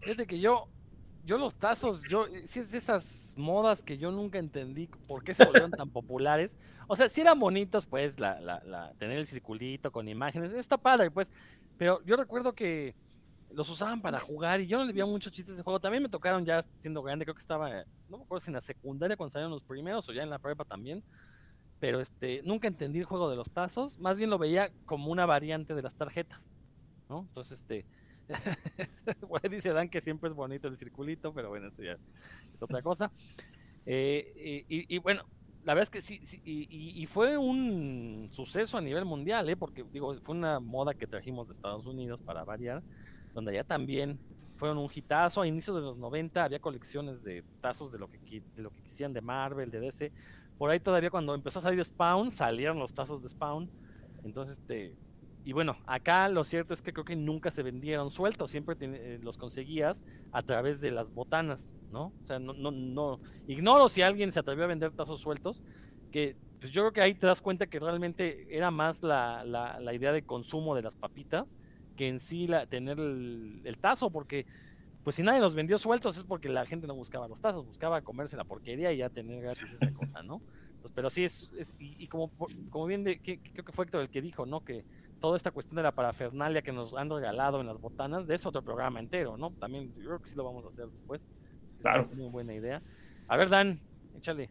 Fíjate que yo, yo los tazos, yo, eh, si es de esas modas que yo nunca entendí por qué se volvieron tan populares. O sea, si eran bonitos, pues, la, la, la, tener el circulito con imágenes, está padre, pues. Pero yo recuerdo que los usaban para jugar y yo no le veía muchos chistes de juego. También me tocaron ya siendo grande, creo que estaba, no me acuerdo si en la secundaria cuando salieron los primeros o ya en la prepa también. Pero este, nunca entendí el juego de los tazos, más bien lo veía como una variante de las tarjetas, ¿no? Entonces, este, dice Dan que siempre es bonito el circulito, pero bueno, eso ya es, otra cosa. Eh, y, bueno, la verdad es que sí, y, fue un suceso a nivel mundial, ¿eh? porque digo, fue una moda que trajimos de Estados Unidos para variar, donde allá también fueron un hitazo. A inicios de los 90 había colecciones de tazos de lo que, de lo que quisieran de Marvel, de DC. Por ahí todavía cuando empezó a salir Spawn, salieron los tazos de Spawn. Entonces, este, y bueno, acá lo cierto es que creo que nunca se vendieron sueltos, siempre eh, los conseguías a través de las botanas, ¿no? O sea, no, no, no, ignoro si alguien se atrevió a vender tazos sueltos, que pues yo creo que ahí te das cuenta que realmente era más la, la, idea de consumo de las papitas que en sí la, tener el, tazo, porque pues si nadie los vendió sueltos es porque la gente no buscaba los tazos, buscaba comerse la porquería y ya tener gratis esa cosa, ¿no? Entonces, pero sí es, y, como, como bien de, que creo que fue Héctor el que dijo, ¿no? Que toda esta cuestión de la parafernalia que nos han regalado en las botanas, de eso otro programa entero, ¿no? También yo creo que sí lo vamos a hacer después. Es Claro. Una muy buena idea. A ver, Dan, échale.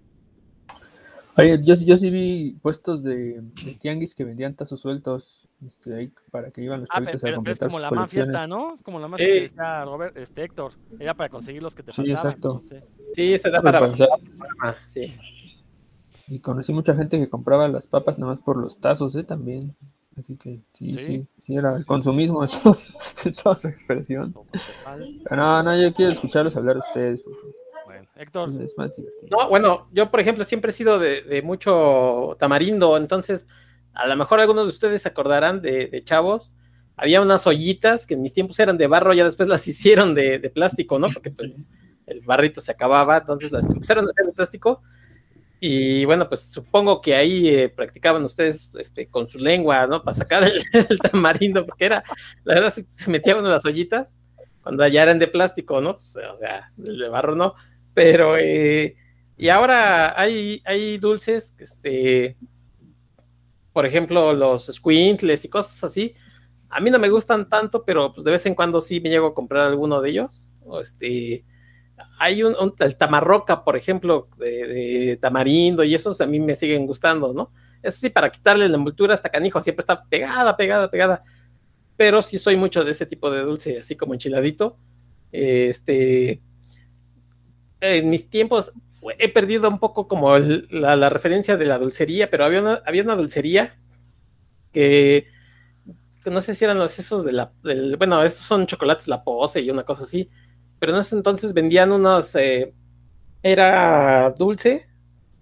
Oye, yo, sí- yo sí vi puestos de, de tianguis que vendían tazos sueltos este, ahí para que iban los Ah, pero, a pero es completar como sus la más fiesta, colecciones. ¿no? Es como la más que Sí. decía Robert, este Héctor. Era para conseguir los que te Sí, faltaban. exacto. no sé. Sí, se da Ah, pero para. pues, sí. Y conocí mucha gente que compraba las papas nada más por los tazos, ¿eh? También. Así que sí, Sí. sí, sí, era el consumismo en toda, su- en toda su expresión. Pero no, no, yo quiero escucharlos hablar a ustedes, porque Bueno, Héctor, es más divertido. No, bueno, yo por ejemplo siempre he sido de, de mucho tamarindo, entonces a lo mejor algunos de ustedes se acordarán de, de chavos. Había unas ollitas que en mis tiempos eran de barro, ya después las hicieron de, de plástico, ¿no? Porque pues el barrito se acababa, entonces las empezaron a hacer de plástico. Y bueno, pues supongo que ahí eh, practicaban ustedes este, con su lengua, ¿no? Para sacar el, tamarindo, porque era, la verdad, se, metían en las ollitas cuando ya eran de plástico, ¿no? Pues, o sea, de barro no. Pero, eh, y ahora hay, hay dulces, este, por ejemplo, los squintles y cosas así. A mí no me gustan tanto, pero pues de vez en cuando sí me llego a comprar alguno de ellos. O este, hay un, un- el tamarroca, por ejemplo, de, tamarindo y esos a mí me siguen gustando, ¿no? Eso sí, para quitarle la envoltura hasta canijo, siempre está pegada, pegada, pegada. Pero sí soy mucho de ese tipo de dulce, así como enchiladito. Este, en mis tiempos he perdido un poco como la, referencia de la dulcería, pero había una, había una dulcería que, no sé si eran los esos de la, bueno, esos son chocolates la pose y una cosa así, pero en ese entonces vendían unos, eh, era dulce,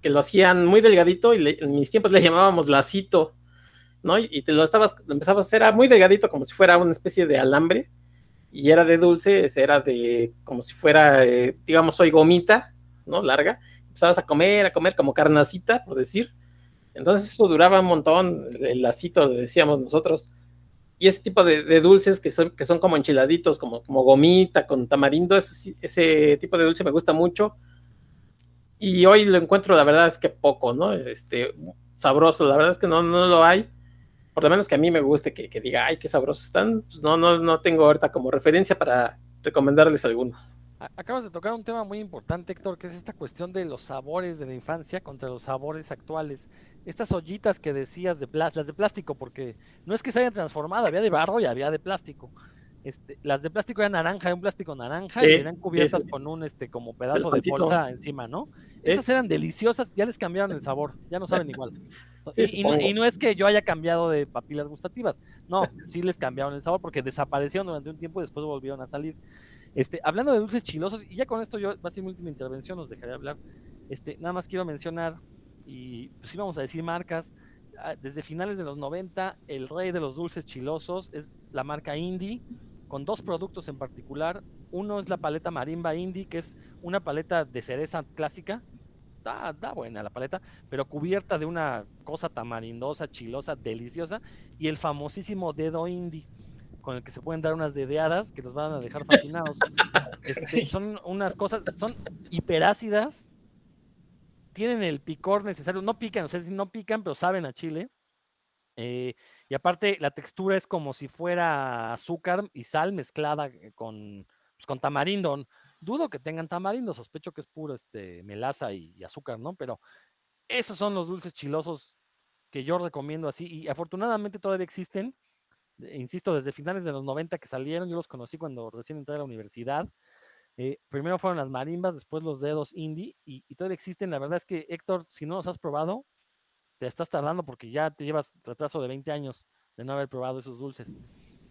que lo hacían muy delgadito y le- en mis tiempos le llamábamos lacito, ¿no? Y, te lo estabas, lo empezabas era muy delgadito, como si fuera una especie de alambre, y era de dulce, era de, como si fuera, eh, digamos, hoy gomita, ¿no? Larga, empezabas a comer, a comer como carnacita, por decir. Entonces eso duraba un montón, el, lacito, decíamos nosotros. Y ese tipo de, dulces que son, que son como enchiladitos, como, como gomita, con tamarindo, ese, ese tipo de dulce me gusta mucho. Y hoy lo encuentro, la verdad es que poco, ¿no? Este, sabroso, la verdad es que no, no lo hay. Por lo menos que a mí me guste que, que diga, ay, qué sabrosos están. Pues no, no, no tengo ahorita como referencia para recomendarles alguno. Acabas de tocar un tema muy importante, Héctor, que es esta cuestión de los sabores de la infancia contra los sabores actuales. Estas ollitas que decías de plástico, las de plástico, porque no es que se hayan transformado, había de barro y había de plástico. Este, las de plástico eran naranja, un plástico naranja Sí, y eran cubiertas sí. con un este como pedazo de bolsa encima, ¿no? Esas eran deliciosas, ya les cambiaron el sabor, ya no saben igual. Y, y no, y no es que yo haya cambiado de papilas gustativas, no, sí les cambiaron el sabor porque desaparecieron durante un tiempo y después volvieron a salir. Este, hablando de dulces chilosos, y ya con esto yo va a ser mi última intervención, os dejaré hablar. Este, nada más quiero mencionar, y pues sí vamos a decir marcas, ah, desde finales de los 90, el rey de los dulces chilosos es la marca Indie, con dos productos en particular. Uno es la paleta Marimba Indie, que es una paleta de cereza clásica. Da, da buena la paleta, pero cubierta de una cosa tamarindosa, chilosa, deliciosa. Y el famosísimo dedo indie, con el que se pueden dar unas dedeadas que los van a dejar fascinados. Este, son unas cosas, son hiperácidas, tienen el picor necesario, no pican, o sea, no pican, pero saben a chile. Eh, y aparte, la textura es como si fuera azúcar y sal mezclada eh, con, pues, con tamarindo. Dudo que tengan tamarindo, sospecho que es puro este, melaza y, y azúcar, ¿no? Pero esos son los dulces chilosos que yo recomiendo así. Y afortunadamente todavía existen. Insisto, desde finales de los 90 que salieron, yo los conocí cuando recién entré a la universidad. Eh, primero fueron las marimbas, después los dedos indie, y, y todavía existen. La verdad es que, Héctor, si no los has probado, te estás tardando porque ya te llevas retraso de 20 años de no haber probado esos dulces.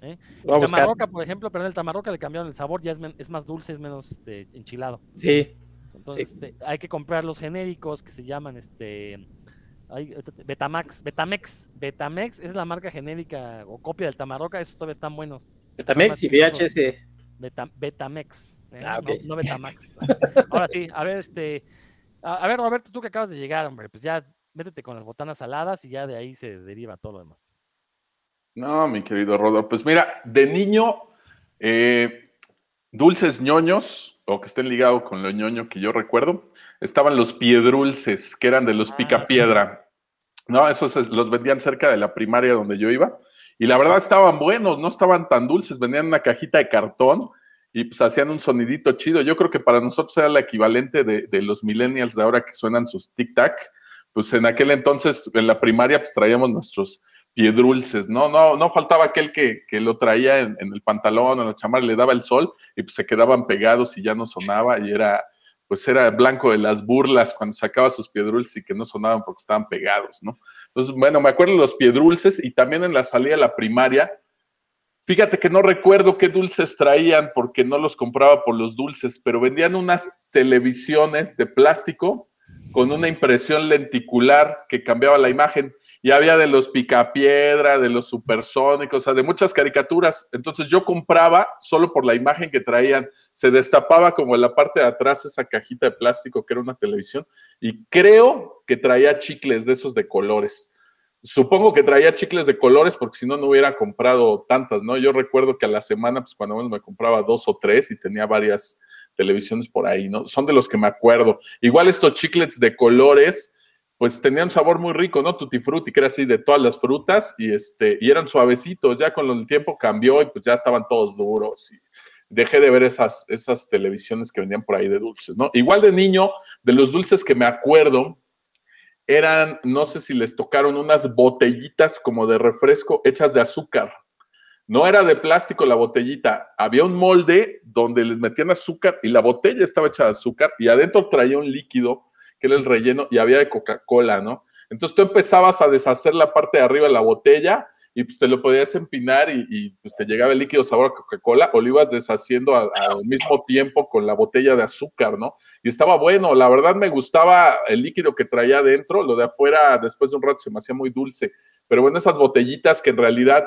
¿eh? El tamarroca, por ejemplo, pero en el tamarroca le cambiaron el sabor, ya es, es más dulce, es menos este, enchilado. Sí, Entonces, este, hay que comprar los genéricos que se llaman este hay, te- Betamax, Betamex, Betamex es la marca genérica o copia del Tamarroca, esos todavía están buenos. Betamex y. VHS. Beta- Betamex, ¿eh? Ah, no- no, Betamax. Ahora sí, a ver, este, a, a ver, Roberto, tú que acabas de llegar, hombre, pues ya métete con las botanas saladas y ya de ahí se deriva todo lo demás. No, mi querido Rodolfo. Pues mira, de niño, eh, dulces ñoños, o que estén ligados con lo ñoño que yo recuerdo, estaban los piedrulces, que eran de los Ah, picapiedra. No, esos es- los vendían cerca de la primaria donde yo iba. Y la verdad estaban buenos, no estaban tan dulces, vendían una cajita de cartón y pues hacían un sonidito chido. Yo creo que para nosotros era la equivalente de, de los millennials de ahora que suenan sus tic-tac. Pues en aquel entonces, en la primaria, pues traíamos nuestros piedrulces, ¿no? No, no faltaba aquel que, que lo traía en, el pantalón, en la chamarra, le daba el sol y pues se quedaban pegados y ya no sonaba y era, pues era blanco de las burlas cuando sacaba sus piedrulces y que no sonaban porque estaban pegados, ¿no? Entonces, bueno, me acuerdo de los piedrulces y también en la salida de la primaria, fíjate que no recuerdo qué dulces traían porque no los compraba por los dulces, pero vendían unas televisiones de plástico con una impresión lenticular que cambiaba la imagen. Y había de los picapiedra, de los supersónicos, o sea, de muchas caricaturas. Entonces yo compraba solo por la imagen que traían. Se destapaba como en la parte de atrás esa cajita de plástico que era una televisión. Y creo que traía chicles de esos de colores. Supongo que traía chicles de colores porque si no, no hubiera comprado tantas, ¿no? Yo recuerdo que a la semana, pues cuando menos me compraba dos o tres y tenía varias televisiones por ahí, ¿no? Son de los que me acuerdo. Igual estos chiclets de colores, pues tenían un sabor muy rico, ¿no? Tutti que era así de todas las frutas y este y eran suavecitos. Ya con el tiempo cambió y pues ya estaban todos duros dejé de ver esas esas televisiones que vendían por ahí de dulces, ¿no? Igual de niño, de los dulces que me acuerdo eran, no sé si les tocaron unas botellitas como de refresco hechas de azúcar. No era de plástico la botellita, había un molde donde les metían azúcar y la botella estaba hecha de azúcar y adentro traía un líquido que era el relleno y había de Coca-Cola, ¿no? Entonces tú empezabas a deshacer la parte de arriba de la botella y pues te lo podías empinar y, pues te llegaba el líquido sabor a Coca-Cola o lo ibas deshaciendo al, al mismo tiempo con la botella de azúcar, ¿no? Y estaba bueno, la verdad me gustaba el líquido que traía adentro, lo de afuera después de un rato se me hacía muy dulce, pero bueno, esas botellitas que en realidad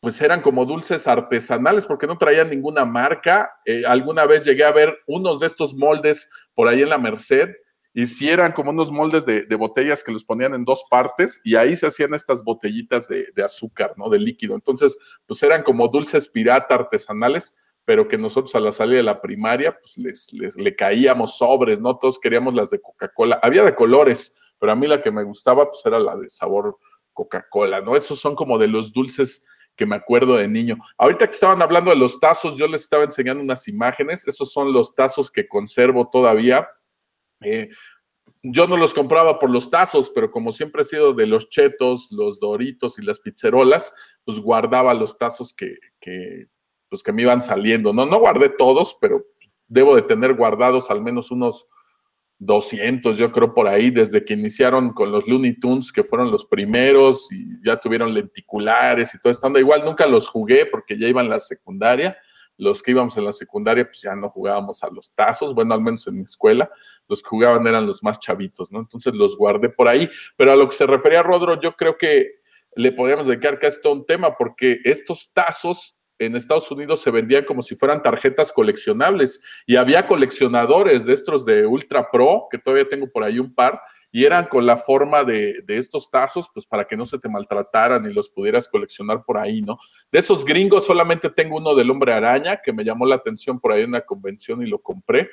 pues eran como dulces artesanales porque no traían ninguna marca. Eh, alguna vez llegué a ver unos de estos moldes por ahí en la Merced y si eran como unos moldes de, botellas que los ponían en dos partes y ahí se hacían estas botellitas de, de, azúcar, ¿no? De líquido. Entonces, pues eran como dulces pirata artesanales, pero que nosotros a la salida de la primaria, pues les, les le caíamos sobres, ¿no? Todos queríamos las de Coca-Cola. Había de colores, pero a mí la que me gustaba, pues era la de sabor Coca-Cola, ¿no? Esos son como de los dulces que me acuerdo de niño. Ahorita que estaban hablando de los tazos, yo les estaba enseñando unas imágenes. Esos son los tazos que conservo todavía. Eh, yo no los compraba por los tazos, pero como siempre he sido de los chetos, los doritos y las pizzerolas, pues guardaba los tazos que, que, pues que me iban saliendo. No, no guardé todos, pero debo de tener guardados al menos unos 200, yo creo, por ahí, desde que iniciaron con los Looney Tunes, que fueron los primeros, y ya tuvieron lenticulares y todo esto. Igual nunca los jugué porque ya iban a la secundaria. Los que íbamos en la secundaria, pues ya no jugábamos a los tazos, bueno, al menos en mi escuela, los que jugaban eran los más chavitos, ¿no? Entonces los guardé por ahí. Pero a lo que se refería Rodro, yo creo que le podríamos dedicar casi todo un tema, porque estos tazos en Estados Unidos se vendían como si fueran tarjetas coleccionables y había coleccionadores de estos de Ultra Pro, que todavía tengo por ahí un par, y eran con la forma de, de, estos tazos, pues para que no se te maltrataran y los pudieras coleccionar por ahí, ¿no? De esos gringos solamente tengo uno del hombre araña, que me llamó la atención por ahí en una convención y lo compré,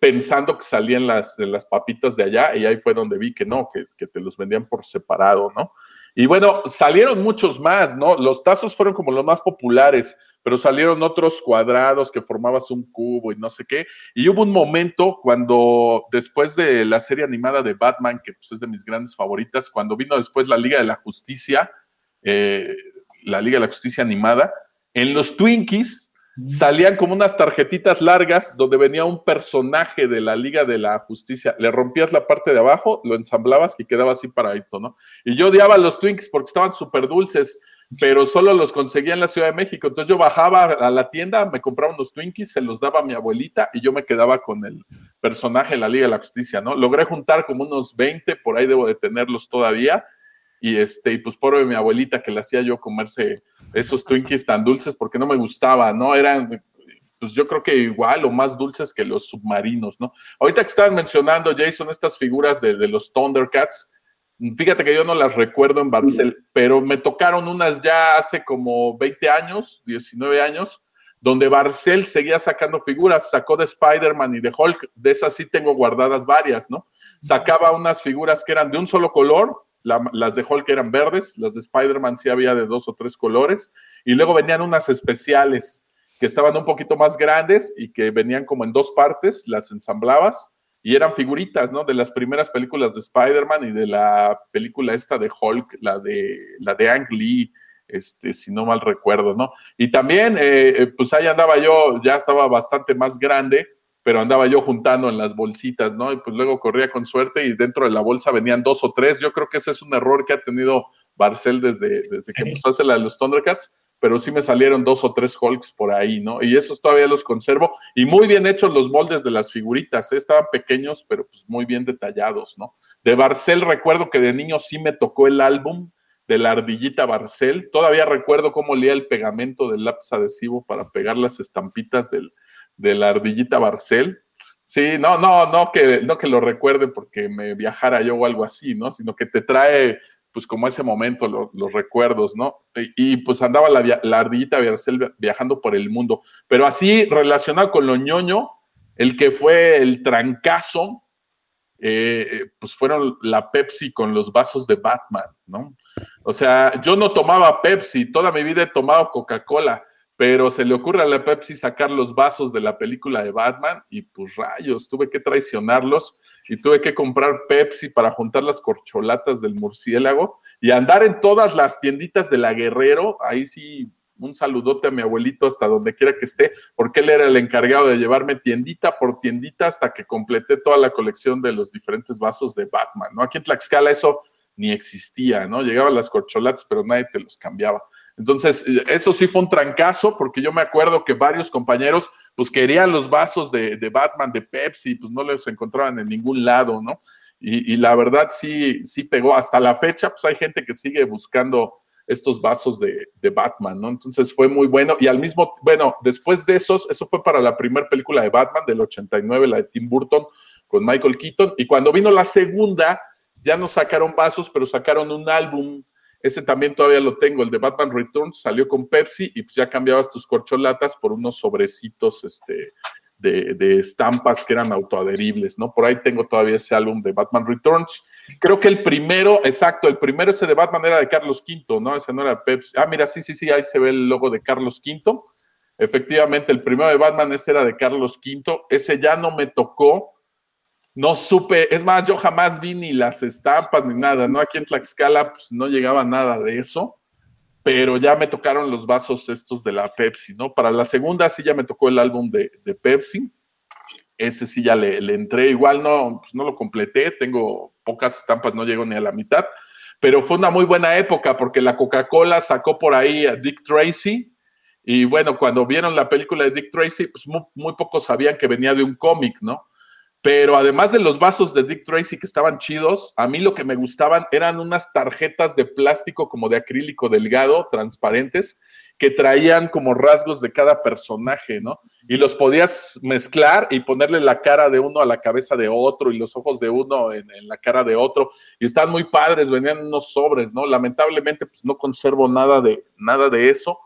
pensando que salían las, las papitas de allá, y ahí fue donde vi que no, que, que te los vendían por separado, ¿no? Y bueno, salieron muchos más, ¿no? Los tazos fueron como los más populares, pero salieron otros cuadrados que formabas un cubo y no sé qué. Y hubo un momento cuando, después de la serie animada de Batman, que pues, es de mis grandes favoritas, cuando vino después la Liga de la Justicia, eh, la Liga de la Justicia animada, en los Twinkies salían como unas tarjetitas largas donde venía un personaje de la Liga de la Justicia. Le rompías la parte de abajo, lo ensamblabas y quedaba así paradito, ¿no? Y yo odiaba los Twinkies porque estaban súper dulces, pero solo los conseguía en la Ciudad de México. Entonces yo bajaba a la tienda, me compraba unos Twinkies, se los daba a mi abuelita y yo me quedaba con el personaje de la Liga de la Justicia, ¿no? Logré juntar como unos 20, por ahí debo de tenerlos todavía. Y este, y pues pobre mi abuelita que le hacía yo comerse esos Twinkies tan dulces porque no me gustaba, ¿no? Eran, pues yo creo que igual o más dulces que los submarinos, ¿no? Ahorita que estaban mencionando, Jason, estas figuras de, de los Thundercats, Fíjate que yo no las recuerdo en Barcel, pero me tocaron unas ya hace como 20 años, 19 años, donde Barcel seguía sacando figuras, sacó de Spider-Man y de Hulk, de esas sí tengo guardadas varias, ¿no? Sacaba unas figuras que eran de un solo color, las de Hulk eran verdes, las de Spider-Man sí había de dos o tres colores, y luego venían unas especiales que estaban un poquito más grandes y que venían como en dos partes, las ensamblabas, y eran figuritas, ¿no? De las primeras películas de Spider-Man y de la película esta de Hulk, la de, la de Ang Lee, este, si no mal recuerdo, ¿no? Y también, eh, eh, pues ahí andaba yo, ya estaba bastante más grande, pero andaba yo juntando en las bolsitas, ¿no? Y pues luego corría con suerte y dentro de la bolsa venían dos o tres. Yo creo que ese es un error que ha tenido Barcel desde, desde que empezó a hacer la de los Thundercats, pero sí me salieron dos o tres Hulks por ahí, ¿no? Y esos todavía los conservo. Y muy bien hechos los moldes de las figuritas, ¿eh? estaban pequeños, pero pues muy bien detallados, ¿no? De Barcel recuerdo que de niño sí me tocó el álbum de la ardillita Barcel. Todavía recuerdo cómo leía el pegamento del lápiz adhesivo para pegar las estampitas del, de la ardillita Barcel. Sí, no, no, no que, no que lo recuerde porque me viajara yo o algo así, ¿no? Sino que te trae pues como ese momento, los recuerdos, ¿no? Y, pues andaba la, ardillita viajando por el mundo. Pero así relacionado con lo ñoño, el que fue el trancazo, eh, pues fueron la Pepsi con los vasos de Batman, ¿no? O sea, yo no tomaba Pepsi, toda mi vida he tomado Coca-Cola, pero se le ocurre a la Pepsi sacar los vasos de la película de Batman y pues rayos, tuve que traicionarlos y tuve que comprar Pepsi para juntar las corcholatas del murciélago y andar en todas las tienditas de la Guerrero. Ahí sí, un saludote a mi abuelito hasta donde quiera que esté, porque él era el encargado de llevarme tiendita por tiendita hasta que completé toda la colección de los diferentes vasos de Batman, ¿no? Aquí en Tlaxcala eso ni existía, ¿no? Llegaban las corcholatas, pero nadie te los cambiaba. Entonces, eso sí fue un trancazo, porque yo me acuerdo que varios compañeros, pues querían los vasos de, Batman, de Pepsi, pues no los encontraban en ningún lado, ¿no? Y, la verdad sí, sí pegó. Hasta la fecha, pues hay gente que sigue buscando estos vasos de, Batman, ¿no? Entonces fue muy bueno. Y al mismo, bueno, después de esos, eso fue para la primera película de Batman del 89, la de Tim Burton, con Michael Keaton. Y cuando vino la segunda, ya no sacaron vasos, pero sacaron un álbum ese también todavía lo tengo, el de Batman Returns, salió con Pepsi y pues ya cambiabas tus corcholatas por unos sobrecitos este, de, estampas que eran autoadheribles, ¿no? Por ahí tengo todavía ese álbum de Batman Returns. Creo que el primero, exacto, el primero ese de Batman era de Carlos V, ¿no? Ese no era Pepsi. Ah, mira, sí, sí, sí, ahí se ve el logo de Carlos V. Efectivamente, el primero de Batman ese era de Carlos V. Ese ya no me tocó no supe, es más, yo jamás vi ni las estampas ni nada, ¿no? Aquí en Tlaxcala pues, no llegaba nada de eso, pero ya me tocaron los vasos estos de la Pepsi, ¿no? Para la segunda sí ya me tocó el álbum de, Pepsi, ese sí ya le, entré, igual no, pues no lo completé, tengo pocas estampas, no llego ni a la mitad, pero fue una muy buena época porque la Coca-Cola sacó por ahí a Dick Tracy, y bueno, cuando vieron la película de Dick Tracy, pues muy, muy pocos sabían que venía de un cómic, ¿no? Pero además de los vasos de Dick Tracy que estaban chidos, a mí lo que me gustaban eran unas tarjetas de plástico como de acrílico delgado, transparentes, que traían como rasgos de cada personaje, ¿no? Y los podías mezclar y ponerle la cara de uno a la cabeza de otro y los ojos de uno en, la cara de otro. Y están muy padres, venían unos sobres, ¿no? Lamentablemente, pues no conservo nada de, nada de eso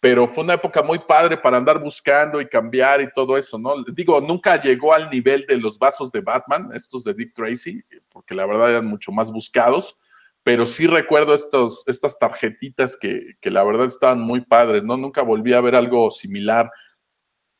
pero fue una época muy padre para andar buscando y cambiar y todo eso, ¿no? Digo, nunca llegó al nivel de los vasos de Batman, estos de Dick Tracy, porque la verdad eran mucho más buscados, pero sí recuerdo estos, estas tarjetitas que, que la verdad estaban muy padres, ¿no? Nunca volví a ver algo similar.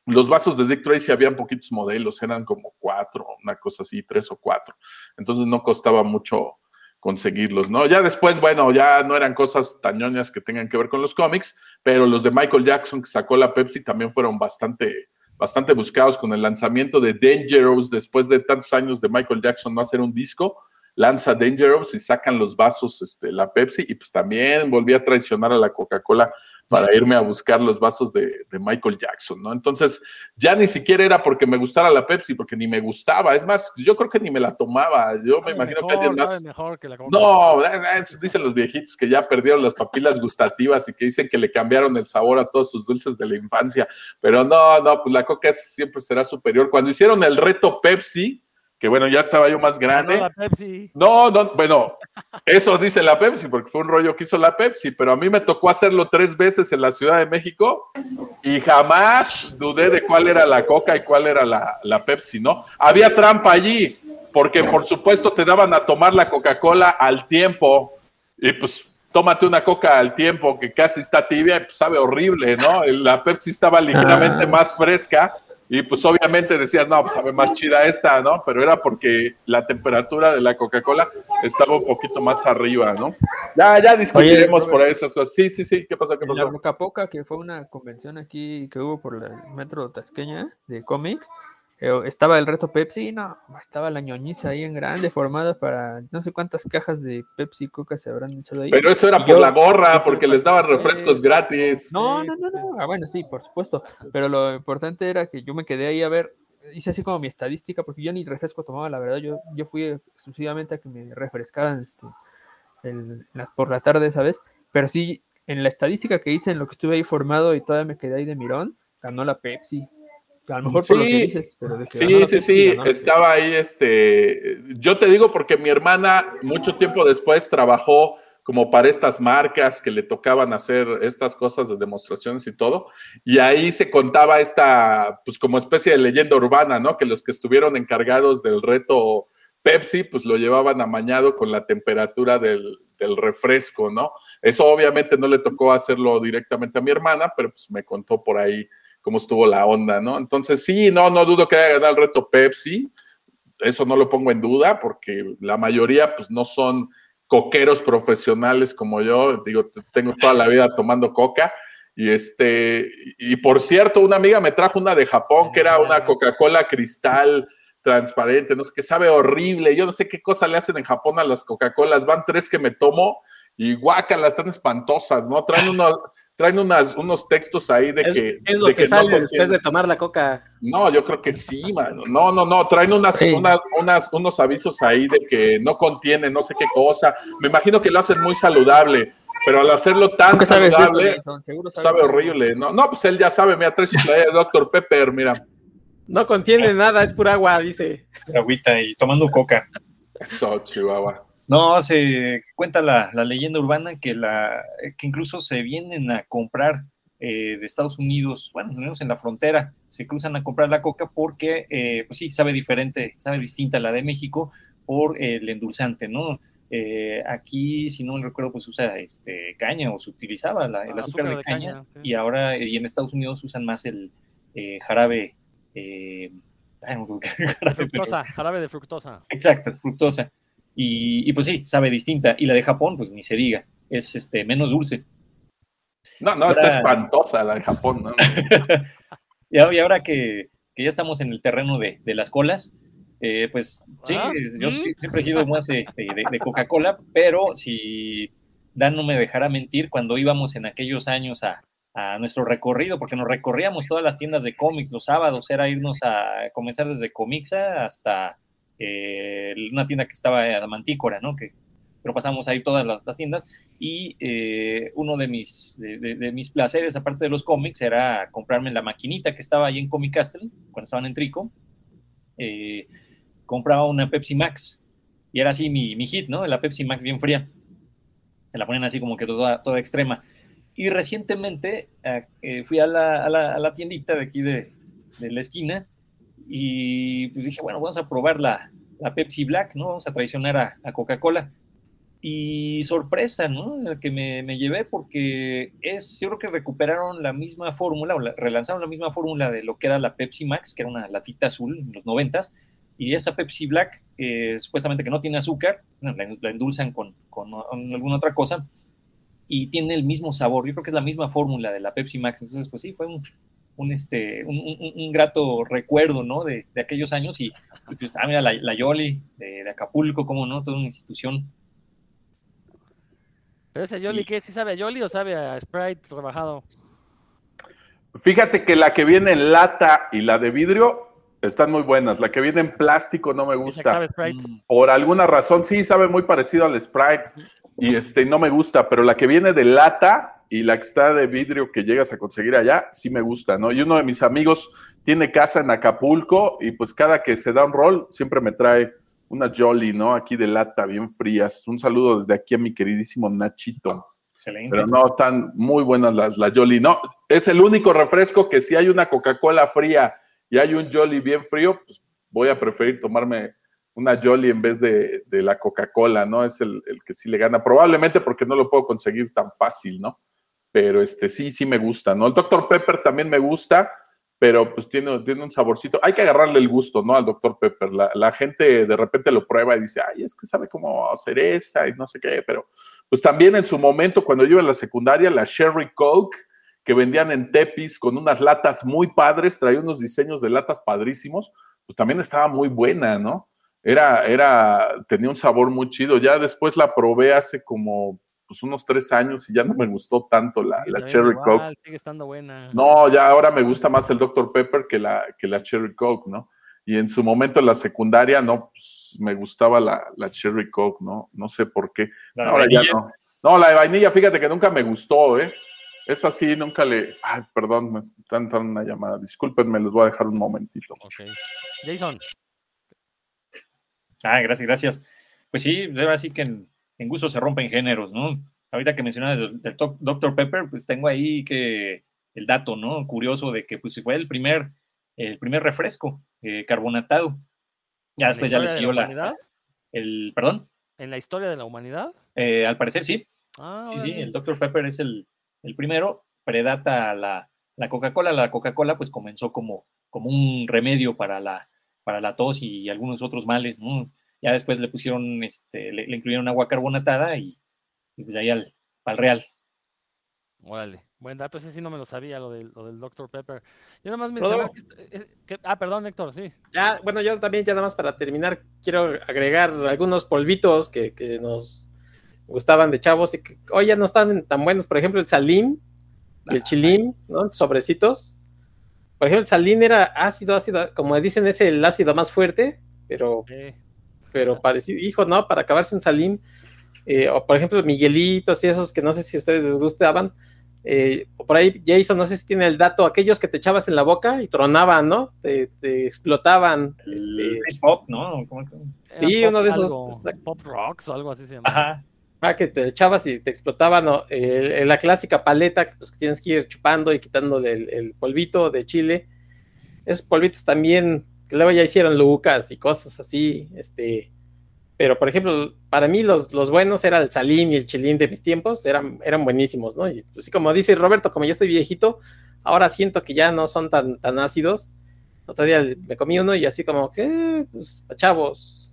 Los vasos de Dick Tracy habían poquitos modelos, eran como cuatro, una cosa así, tres o cuatro. Entonces no costaba mucho, conseguirlos, ¿no? Ya después, bueno, ya no eran cosas tañoñas que tengan que ver con los cómics, pero los de Michael Jackson que sacó la Pepsi también fueron bastante, bastante buscados con el lanzamiento de Dangerous después de tantos años de Michael Jackson no hacer un disco, lanza Dangerous y sacan los vasos, este, la Pepsi, y pues también volví a traicionar a la Coca-Cola para irme a buscar los vasos de, Michael Jackson, ¿no? Entonces, ya ni siquiera era porque me gustara la Pepsi, porque ni me gustaba. Es más, yo creo que ni me la tomaba. Yo me imagino que alguien más. no, dicen los viejitos que ya perdieron las papilas gustativas y que dicen que le cambiaron el sabor a todos sus dulces de la infancia. Pero no, no, pues la coca siempre será superior. Cuando hicieron el reto Pepsi, que bueno, ya estaba yo más grande. la Pepsi. No, no, bueno, eso dice la Pepsi, porque fue un rollo que hizo la Pepsi, pero a mí me tocó hacerlo tres veces en la Ciudad de México y jamás dudé de cuál era la Coca y cuál era la, la Pepsi, ¿no? Había trampa allí, porque por supuesto te daban a tomar la Coca-Cola al tiempo y pues tómate una Coca al tiempo que casi está tibia y pues sabe horrible, ¿no? La Pepsi estaba ligeramente Ah. más fresca y pues obviamente decías, no, pues sabe más chida esta, ¿no? Pero era porque la temperatura de la Coca-Cola estaba un poquito más arriba, ¿no? Ya, ya discutiremos Oye, por esas cosas. Sí, sí, sí, ¿qué pasó? ¿Qué En la pasó? Boca Poca, que fue una convención aquí que hubo por el metro Tasqueña de cómics, estaba el reto Pepsi, no, estaba la ñoñiza ahí en grande formada para no sé cuántas cajas de Pepsi y Coca se habrán echado ahí. Pero eso era por yo- la gorra, porque les daban refrescos gratis. No, no, no, no. Ah, bueno, sí, por supuesto. Pero lo importante era que yo me quedé ahí a ver, hice así como mi estadística, porque yo ni refresco tomaba, la verdad. Yo, yo fui exclusivamente a que me refrescaran este, el- la- por la tarde, ¿sabes? Pero sí, en la estadística que hice, en lo que estuve ahí formado y todavía me quedé ahí de mirón, ganó la Pepsi. A lo mejor por lo que Sí, dices, pero de que ganó Sí, sí, sí, estaba ahí, este, yo te digo porque mi hermana mucho tiempo después trabajó como para estas marcas que le tocaban hacer estas cosas de demostraciones y todo, y ahí se contaba esta, pues como especie de leyenda urbana, ¿no? Que los que estuvieron encargados del reto Pepsi, pues lo llevaban amañado con la temperatura del, del refresco, ¿no? Eso obviamente no le tocó hacerlo directamente a mi hermana, pero pues me contó por ahí cómo estuvo la onda, ¿no? Entonces, sí, no, no dudo que haya ganado el reto Pepsi. Eso no lo pongo en duda porque la mayoría, pues, no son coqueros profesionales como yo. Digo, tengo toda la vida tomando coca. Y este, y por cierto, una amiga me trajo una de Japón que era una Coca-Cola cristal transparente, no sé qué, sabe horrible. Yo no sé qué cosa le hacen en Japón a las Coca-Colas. Van tres que me tomo y guácalas, están espantosas, ¿no? Traen unos, traen unas, unos textos ahí de Es, que. es lo de que, no sale contienen- después de tomar la coca. no, yo creo que sí, mano. No, no, no. Traen unas, Sí. unas, unas- unos avisos ahí de que no contiene no sé qué cosa. Me imagino que lo hacen muy saludable, pero al hacerlo tan ¿Tú qué sabes de eso, saludable? Seguro sabe horrible. No, no, pues él ya sabe. Mira, trae su playa de Dr. Pepper, mira. No contiene nada, es pura agua, dice. agüita y tomando coca. Eso, Chihuahua. No, se cuenta la, la leyenda urbana que, la, que incluso se vienen a comprar eh, de Estados Unidos, bueno, menos en la frontera, se cruzan a comprar la coca porque, eh, pues sí, sabe diferente, sabe distinta a la de México por el endulzante, ¿no? Eh, aquí, si no me recuerdo, pues usa este, caña o se utilizaba la- el Ah, azúcar, azúcar de, caña, caña, sí. y ahora y en Estados Unidos usan más el eh, jarabe. eh, ay, no jarabe, pero- Fructosa, jarabe de fructosa. Exacto, fructosa. Y, y, pues sí, sabe distinta. Y la de Japón, pues ni se diga, es este, menos dulce. No, no, está espantosa la de Japón. ¿no? Y ahora, que, que ya estamos en el terreno de, de las colas, eh, pues sí, Ah, yo ¿mm? siempre he sido más de, de- de Coca-Cola, pero si Dan no me dejara mentir, cuando íbamos en aquellos años a, a nuestro recorrido, porque nos recorríamos todas las tiendas de cómics los sábados, era irnos a comenzar desde Comixa hasta eh, una tienda que estaba a Mantícora, ¿no? Que, pero pasamos ahí todas las, las tiendas y eh, uno de mis, de, de- de mis placeres, aparte de los cómics, era comprarme la maquinita que estaba ahí en Comic Castle, cuando estaban en Trico, eh, compraba una Pepsi Max y era así mi, mi hit, ¿no? La Pepsi Max bien fría. Me la ponen así como que toda, toda extrema. Y recientemente eh, fui a la, a, la, a la tiendita de aquí de, de la esquina y pues dije, bueno, vamos a probar la, la Pepsi Black, ¿no? Vamos a traicionar a, a Coca-Cola. Y sorpresa, ¿no? Que me, me llevé porque es, yo creo que recuperaron la misma fórmula, o la- relanzaron la misma fórmula de lo que era la Pepsi Max, que era una latita azul en los noventas, y esa Pepsi Black, eh, supuestamente que no tiene azúcar, la, la endulzan con, con alguna otra cosa, y tiene el mismo sabor, yo creo que es la misma fórmula de la Pepsi Max, entonces pues sí, fue un, un, este, un, un- un grato recuerdo, ¿no? De, de aquellos años, y, y, pues, ah, mira, la, la Yoli de, de Acapulco, como no, toda una institución. Pero ese Yoli, Y- ¿qué? ¿Sí sabe a Yoli o sabe a Sprite rebajado? Fíjate que la que viene en lata y la de vidrio están muy buenas. La que viene en plástico no me Esa gusta. sabe Sprite. Mm, Por alguna razón, sí, sabe muy parecido al Sprite y este no me gusta, pero la que viene de lata y la que está de vidrio que llegas a conseguir allá, sí me gusta, ¿no? Y uno de mis amigos tiene casa en Acapulco y pues cada que se da un rol siempre me trae una Jolly, ¿no? Aquí de lata, bien frías. Un saludo desde aquí a mi queridísimo Nachito. Excelente. Pero no, están muy buenas las, las Jolly. No, es el único refresco que si hay una Coca-Cola fría y hay un Jolly bien frío, pues voy a preferir tomarme una Jolly en vez de, de la Coca-Cola, ¿no? Es el, el, que sí le gana. Probablemente porque no lo puedo conseguir tan fácil, ¿no? Pero este sí, sí me gusta, ¿no? El Dr. Pepper también me gusta, pero pues tiene, tiene un saborcito. Hay que agarrarle el gusto, ¿no? Al Dr. Pepper. La, la gente de repente lo prueba y dice, ay, es que sabe como cereza y no sé qué, pero pues también en su momento, cuando yo iba en la secundaria, la Sherry Coke, que vendían en Tepis con unas latas muy padres, traía unos diseños de latas padrísimos, pues también estaba muy buena, ¿no? Era, era, tenía un sabor muy chido. Ya después la probé hace como pues, unos tres años y ya no me gustó tanto la, Sí, la Cherry igual, Coke. Sigue estando buena. No, ya ahora me gusta más el Dr. Pepper que la, que la Cherry Coke, ¿no? Y en su momento en la secundaria, no, pues, me gustaba la, la Cherry Coke, ¿no? No sé por qué. La ahora ya no. No, la de vainilla, fíjate que nunca me gustó, ¿eh? Esa sí, nunca le. Ay, perdón, me están entrando una llamada. Discúlpenme, les voy a dejar un momentito. Ok. Jason, Ah, gracias, gracias. Pues sí, ahora sí que en, en gusto se rompen géneros, ¿no? Ahorita que mencionas del, del Dr. Pepper, pues tengo ahí que el dato, ¿no? Curioso de que pues fue el primer, el primer refresco eh, carbonatado. Ya ¿en la después ya le siguió la, humanidad? el, perdón, ¿En la historia de la humanidad? Eh, al parecer sí, Ah, sí, sí, el Dr. Pepper es el, el primero, predata la, la Coca-Cola. La Coca-Cola pues comenzó como, como un remedio para la, para la tos y algunos otros males, ¿no? Ya después le pusieron, este, le, le incluyeron agua carbonatada y, y pues ahí al, al real. Órale. Buen dato, ese sí no me lo sabía, lo del, lo del Dr. Pepper. Yo nada más mencionaba que, est- es- que- Ah, perdón, Héctor, sí. Ya, bueno, yo también, ya nada más para terminar, quiero agregar algunos polvitos que, que nos gustaban de chavos y que hoy ya no están tan buenos. Por ejemplo, el salín y el chilín, ¿no? Sobrecitos. Por ejemplo, el salín era ácido, ácido, como dicen, es el ácido más fuerte, pero, Eh, pero parecido, hijo, ¿no? Para acabarse un salín. eh, o por ejemplo, Miguelitos y esos que no sé si a ustedes les gustaban. eh, o por ahí, Jason, no sé si tiene el dato, aquellos que te echabas en la boca y tronaban, ¿no? Te, te explotaban. El este, Chris Pop, ¿no? ¿Cómo que- era Sí, pop uno de esos, algo. Pop Rocks o algo así se llama. Ajá. Ah, que te echabas y te explotaban, ¿no? Eh, la clásica paleta, pues que tienes que ir chupando y quitándole el, el polvito de chile. Esos polvitos también, que luego ya hicieron lucas y cosas así, este. Pero, por ejemplo, para mí los, los buenos era el salín y el chilín de mis tiempos, eran, eran buenísimos, ¿no? Y pues como dice Roberto, como ya estoy viejito, ahora siento que ya no son tan, tan ácidos. Otro día me comí uno y así como que, pues, chavos.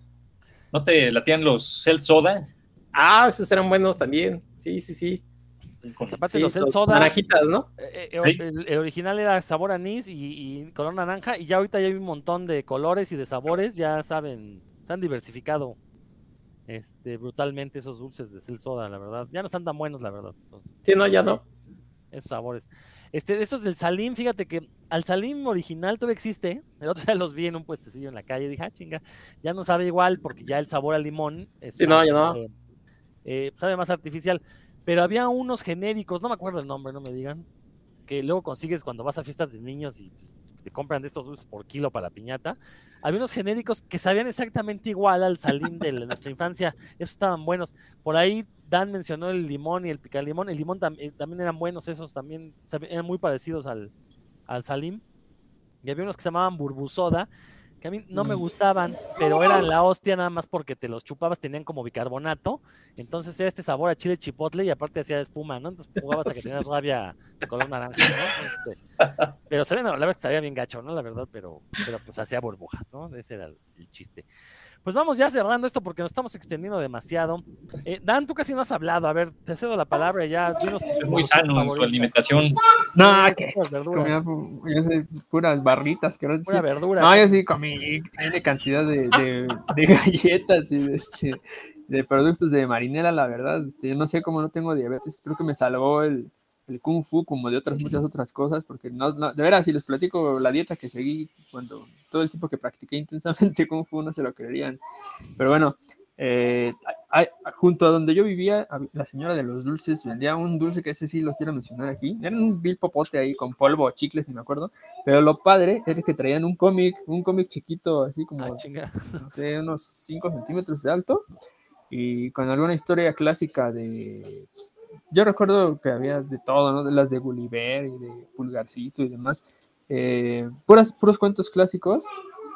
¿No te latían los Cell Soda? Ah, esos eran buenos también. Sí, sí, sí. Aparte, Sí, los El los Soda. naranjitas, ¿no? eh, eh, Sí. el, el original era sabor anís y, y color naranja, y ya ahorita ya hay un montón de colores y de sabores, ya saben, se han diversificado este, brutalmente esos dulces de Cel Soda, la verdad. Ya no están tan buenos, la verdad. entonces, Sí, no, ya no. esos sabores. Este, estos del Salim, fíjate que al Salim original todavía existe. ¿eh? El otro día los vi en un puestecillo en la calle y dije, ah, chinga, ya no sabe igual porque ya el sabor al limón Sí, no, ya no. eh, eh, sabe más artificial. Pero había unos genéricos, no me acuerdo el nombre, no me digan, que luego consigues cuando vas a fiestas de niños y pues, te compran de estos dulces por kilo para la piñata. Había unos genéricos que sabían exactamente igual al Salim de nuestra infancia. Esos estaban buenos. Por ahí Dan mencionó el limón y el picalimón. El limón eh, también eran buenos, esos también, también eran muy parecidos al, al Salim. Y había unos que se llamaban burbusoda, que a mí no me gustaban, pero eran la hostia nada más porque te los chupabas, tenían como bicarbonato. Entonces era este sabor a chile chipotle y aparte hacía espuma, ¿no? Entonces jugabas a que tenías rabia de color naranja, ¿no? Este, pero sabía, no, la verdad que sabía bien gacho, ¿no? La verdad, pero, pero pues hacía burbujas, ¿no? Ese era el, el chiste. Pues vamos ya cerrando esto porque nos estamos extendiendo demasiado. Eh, Dan, tú casi no has hablado. A ver, te cedo la palabra ya. dinos Es muy sano en su alimentación. No, que yo sé, puras barritas, que pura verdura. No, yo sí comí una cantidad de, de- de galletas y de, este, de productos de marinera, la verdad. Este, yo no sé cómo no tengo diabetes, creo que me salvó el, el kung fu como de otras muchas otras cosas, porque no, no- de veras, si les platico la dieta que seguí cuando todo el tiempo que practiqué intensamente kung fu, no se lo creerían. Pero bueno, eh, hay- junto a donde yo vivía, la señora de los dulces vendía un dulce que ese sí lo quiero mencionar aquí. Era un vil popote ahí con polvo o chicles, ni me acuerdo. Pero lo padre era que traían un cómic, un cómic chiquito, así como Ah, no sé, unos 5 centímetros de alto y con alguna historia clásica de... pues, yo recuerdo que había de todo, ¿no? De las de Gulliver y de Pulgarcito y demás. eh, puras, puros cuentos clásicos,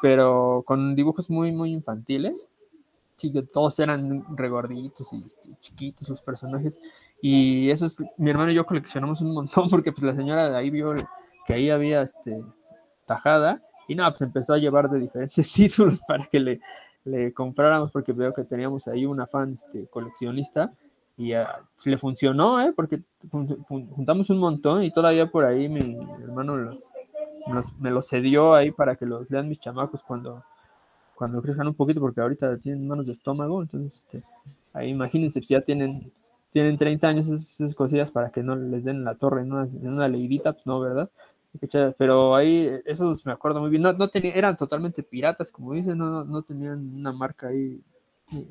pero con dibujos muy, muy infantiles. Sí, que todos eran regorditos y este, chiquitos los personajes. Y eso es, mi hermano y yo coleccionamos un montón porque pues la señora de ahí vio que ahí había este, tajada y nada, pues empezó a llevar de diferentes títulos para que le, le compráramos porque veo que teníamos ahí una fan este, coleccionista y ah, le funcionó, ¿eh? porque fun- fun- juntamos un montón y todavía por ahí mi hermano me los- me los cedió ahí para que los lean mis chamacos cuando, cuando crezcan un poquito porque ahorita tienen manos de estómago, entonces este, ahí imagínense si ya tienen, tienen 30 años esas, esas cosillas para que no les den la torre en una, en una leidita, pues no, ¿verdad? Pero ahí, esos me acuerdo muy bien. No, no tenía, eran totalmente piratas, como dicen, no, no, tenían una marca ahí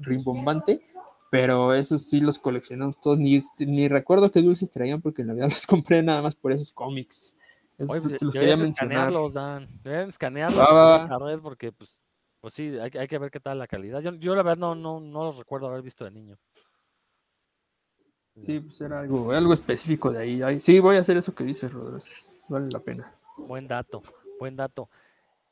rimbombante, pero esos sí los coleccionamos todos. Ni, ni recuerdo qué dulces traían porque en la vida los compré nada más por esos cómics. Esos Oye, pues, los quería deberías mencionar. escanearlos, Dan. Deberían escanearlos subirlos a la red porque, pues, pues sí, hay, que- hay que ver qué tal la calidad. Yo, yo la verdad no, no, no los recuerdo haber visto de niño. Sí, pues era algo, algo específico de ahí. Sí, voy a hacer eso que dices, Rodríguez. Vale la pena. Buen dato, buen dato.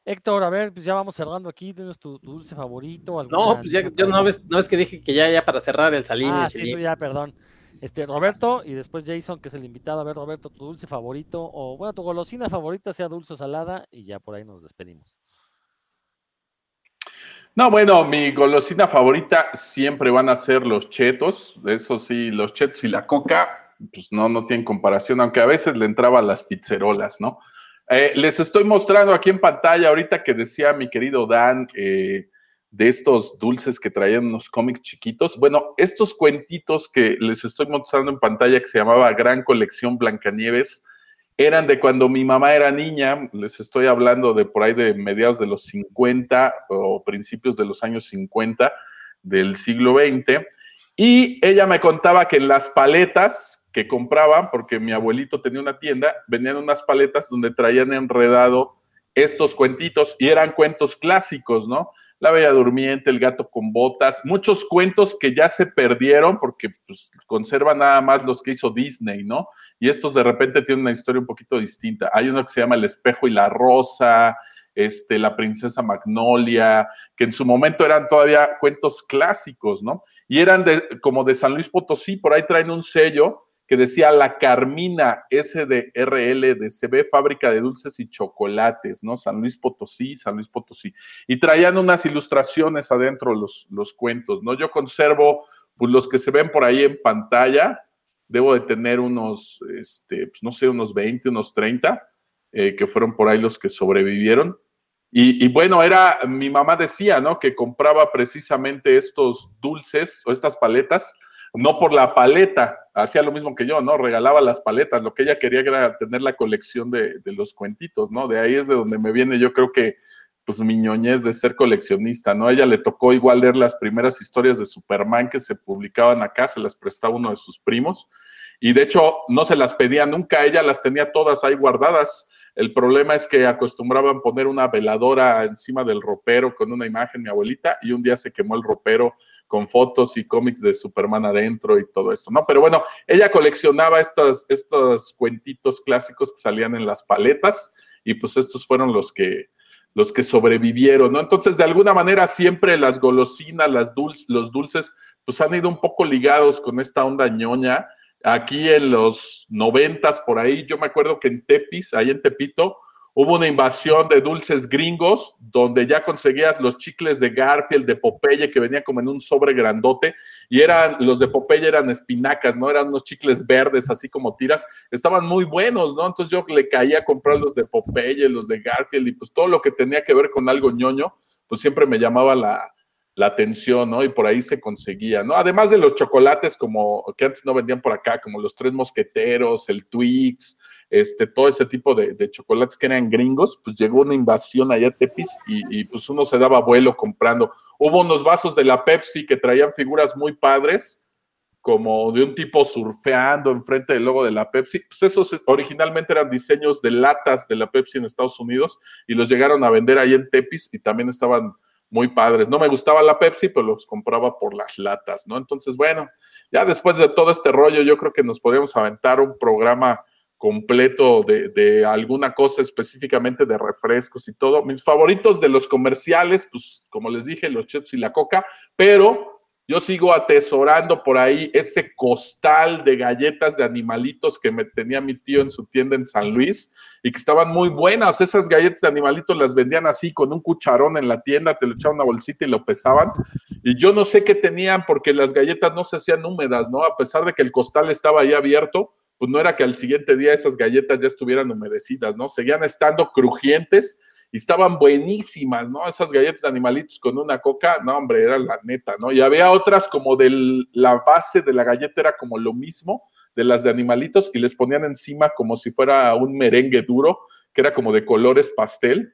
Héctor, a ver, pues ya vamos cerrando aquí. ¿Tienes tu, tu dulce favorito? No, pues ya, yo no ves, no ves que dije que ya, ya para cerrar el salín Ah, el sí, tú ya, perdón. Este, Roberto y después Jason, que es el invitado. A ver, Roberto, tu dulce favorito o, bueno, tu golosina favorita, sea dulce o salada, y ya por ahí nos despedimos. No, bueno, mi golosina favorita siempre van a ser los chetos. Eso sí, los chetos y la coca, pues no, no tienen comparación, aunque a veces le entraba las pizzerolas, ¿no? Eh, les estoy mostrando aquí en pantalla ahorita que decía mi querido Dan eh, de estos dulces que traían unos cómics chiquitos. Bueno, estos cuentitos que les estoy mostrando en pantalla que se llamaba Gran Colección Blancanieves eran de cuando mi mamá era niña, les estoy hablando de por ahí de mediados de los 50 o principios de los años 50 del siglo XX, y ella me contaba que en las paletas que compraban, porque mi abuelito tenía una tienda, venían unas paletas donde traían enredado estos cuentitos y eran cuentos clásicos, ¿no? La Bella Durmiente, El Gato con Botas, muchos cuentos que ya se perdieron porque pues, conservan nada más los que hizo Disney, ¿no? Y estos de repente tienen una historia un poquito distinta. Hay uno que se llama El espejo y la rosa, este, La princesa Magnolia, que en su momento eran todavía cuentos clásicos, ¿no? Y eran de, como de San Luis Potosí, por ahí traen un sello que decía La Carmina SDRL de CB, fábrica de dulces y chocolates, ¿no? San Luis Potosí, San Luis Potosí. Y traían unas ilustraciones adentro los, los cuentos, ¿no? Yo conservo pues, los que se ven por ahí en pantalla, debo de tener unos, este, pues, no sé, unos 20, unos 30, eh, que fueron por ahí los que sobrevivieron. Y, y, bueno, era, mi mamá decía, ¿no? Que compraba precisamente estos dulces o estas paletas, no por la paleta, hacía lo mismo que yo, ¿no? Regalaba las paletas, lo que ella quería era tener la colección de, de los cuentitos, ¿no? De ahí es de donde me viene, yo creo que, pues mi ñoñez de ser coleccionista, ¿no? A ella le tocó igual leer las primeras historias de Superman que se publicaban acá, se las prestaba uno de sus primos, y de hecho no se las pedía nunca, ella las tenía todas ahí guardadas. El problema es que acostumbraban poner una veladora encima del ropero con una imagen, mi abuelita, y un día se quemó el ropero con fotos y cómics de Superman adentro y todo esto, ¿no? Pero bueno, ella coleccionaba estos, estos cuentitos clásicos que salían en las paletas y pues estos fueron los que, los que sobrevivieron, ¿no? Entonces, de alguna manera, siempre las golosinas, las los dulces, pues han ido un poco ligados con esta onda ñoña. Aquí en los noventas, por ahí, yo me acuerdo que en Tepis, ahí en Tepito, hubo una invasión de dulces gringos, donde ya conseguías los chicles de Garfield, de Popeye, que venía como en un sobre grandote, y eran, los de Popeye eran espinacas, ¿no? Eran unos chicles verdes, así como tiras, estaban muy buenos, ¿no? Entonces yo le caía a comprar los de Popeye, los de Garfield, y pues todo lo que tenía que ver con algo ñoño, pues siempre me llamaba la, la atención, ¿no? Y por ahí se conseguía, ¿no? Además de los chocolates como que antes no vendían por acá, como los tres mosqueteros, el Twix, este, todo ese tipo de, chocolates que eran gringos, pues llegó una invasión allá a Tepis y, y, pues uno se daba vuelo comprando. Hubo unos vasos de la Pepsi que traían figuras muy padres, como de un tipo surfeando enfrente del logo de la Pepsi. Pues esos originalmente eran diseños de latas de la Pepsi en Estados Unidos y los llegaron a vender ahí en Tepis y también estaban muy padres. No me gustaba la Pepsi, pero los compraba por las latas, ¿no? Entonces, bueno, ya después de todo este rollo, yo creo que nos podríamos aventar un programa completo de, de, alguna cosa específicamente de refrescos y todo. Mis favoritos de los comerciales, pues como les dije, los chetos y la coca, pero yo sigo atesorando por ahí ese costal de galletas de animalitos que me tenía mi tío en su tienda en San Luis y que estaban muy buenas. Esas galletas de animalitos las vendían así con un cucharón en la tienda, te lo echaban una bolsita y lo pesaban. Y yo no sé qué tenían porque las galletas no se hacían húmedas, ¿no? A pesar de que el costal estaba ahí abierto, pues no era que al siguiente día esas galletas ya estuvieran humedecidas, ¿no? Seguían estando crujientes y estaban buenísimas, ¿no? Esas galletas de animalitos con una coca, no, hombre, era la neta, ¿no? Y había otras como de la base de la galleta era como lo mismo de las de animalitos y les ponían encima como si fuera un merengue duro, que era como de colores pastel.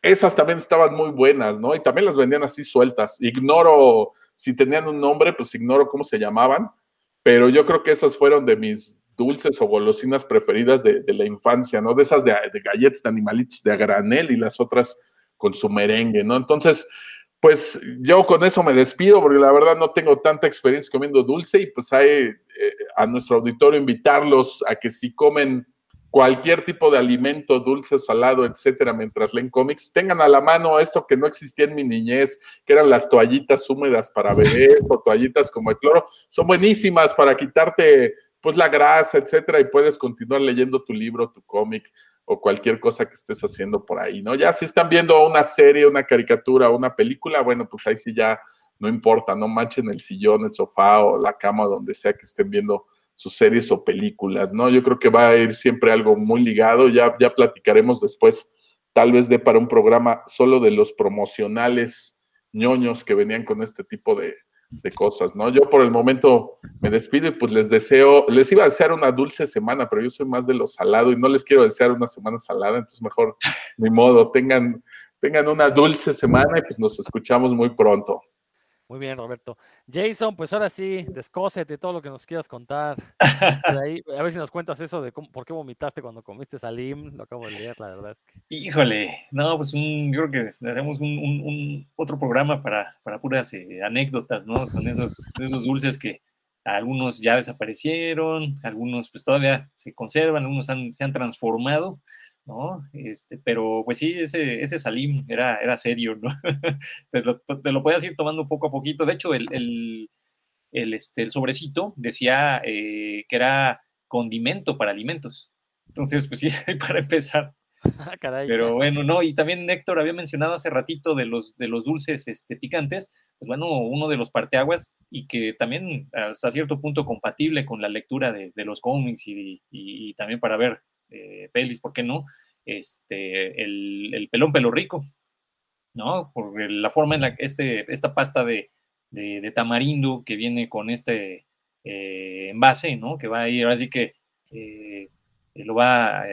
Esas también estaban muy buenas, ¿no? Y también las vendían así sueltas. Ignoro si tenían un nombre, pues ignoro cómo se llamaban, pero yo creo que esas fueron de mis dulces o golosinas preferidas de, la infancia, ¿no? De esas de, galletas de animalitos de granel y las otras con su merengue, ¿no? Entonces, pues yo con eso me despido porque la verdad no tengo tanta experiencia comiendo dulce y pues hay eh, a nuestro auditorio invitarlos a que si comen cualquier tipo de alimento, dulce, salado, etcétera, mientras leen cómics, tengan a la mano esto que no existía en mi niñez, que eran las toallitas húmedas para bebés o toallitas como el cloro, son buenísimas para quitarte pues la grasa, etcétera, y puedes continuar leyendo tu libro, tu cómic o cualquier cosa que estés haciendo por ahí, ¿no? Ya si están viendo una serie, una caricatura, una película, bueno, pues ahí sí ya no importa, no manchen el sillón, el sofá o la cama, donde sea que estén viendo sus series o películas, ¿no? Yo creo que va a ir siempre algo muy ligado, ya, ya platicaremos después, tal vez de para un programa solo de los promocionales ñoños que venían con este tipo de, de cosas, ¿no? Yo por el momento me despido y pues les deseo, les iba a desear una dulce semana, pero yo soy más de lo salado y no les quiero desear una semana salada, entonces mejor, ni modo, tengan, tengan una dulce semana y pues nos escuchamos muy pronto. Muy bien, Roberto. Jason, pues ahora sí, descósete todo lo que nos quieras contar. Ahí, a ver si nos cuentas eso de cómo, por qué vomitaste cuando comiste salim. Lo acabo de leer, la verdad. Es que... Híjole, no, pues un, yo creo que hacemos un, un, un otro programa para, para puras eh, anécdotas, ¿no? Con esos, esos dulces que algunos ya desaparecieron, algunos pues todavía se conservan, algunos han, se han transformado. ¿No? Este, pero pues sí, ese, ese Salim era, era serio, ¿no? te, lo, te, lo, puedes ir tomando poco a poquito. De hecho, el, el, el, este, el sobrecito decía eh, que era condimento para alimentos. Entonces, pues sí, para empezar. Caray. Pero bueno, no, y también Héctor había mencionado hace ratito de los, de los dulces este, picantes, pues bueno, uno de los parteaguas y que también hasta cierto punto compatible con la lectura de, de los cómics y, y, y, también para ver eh, pelis, ¿por qué no? Este, el, el, pelón pelo rico, ¿no? Por la forma en la que este, esta pasta de, de, tamarindo que viene con este eh, envase, ¿no? Que va a ir, así que eh, lo va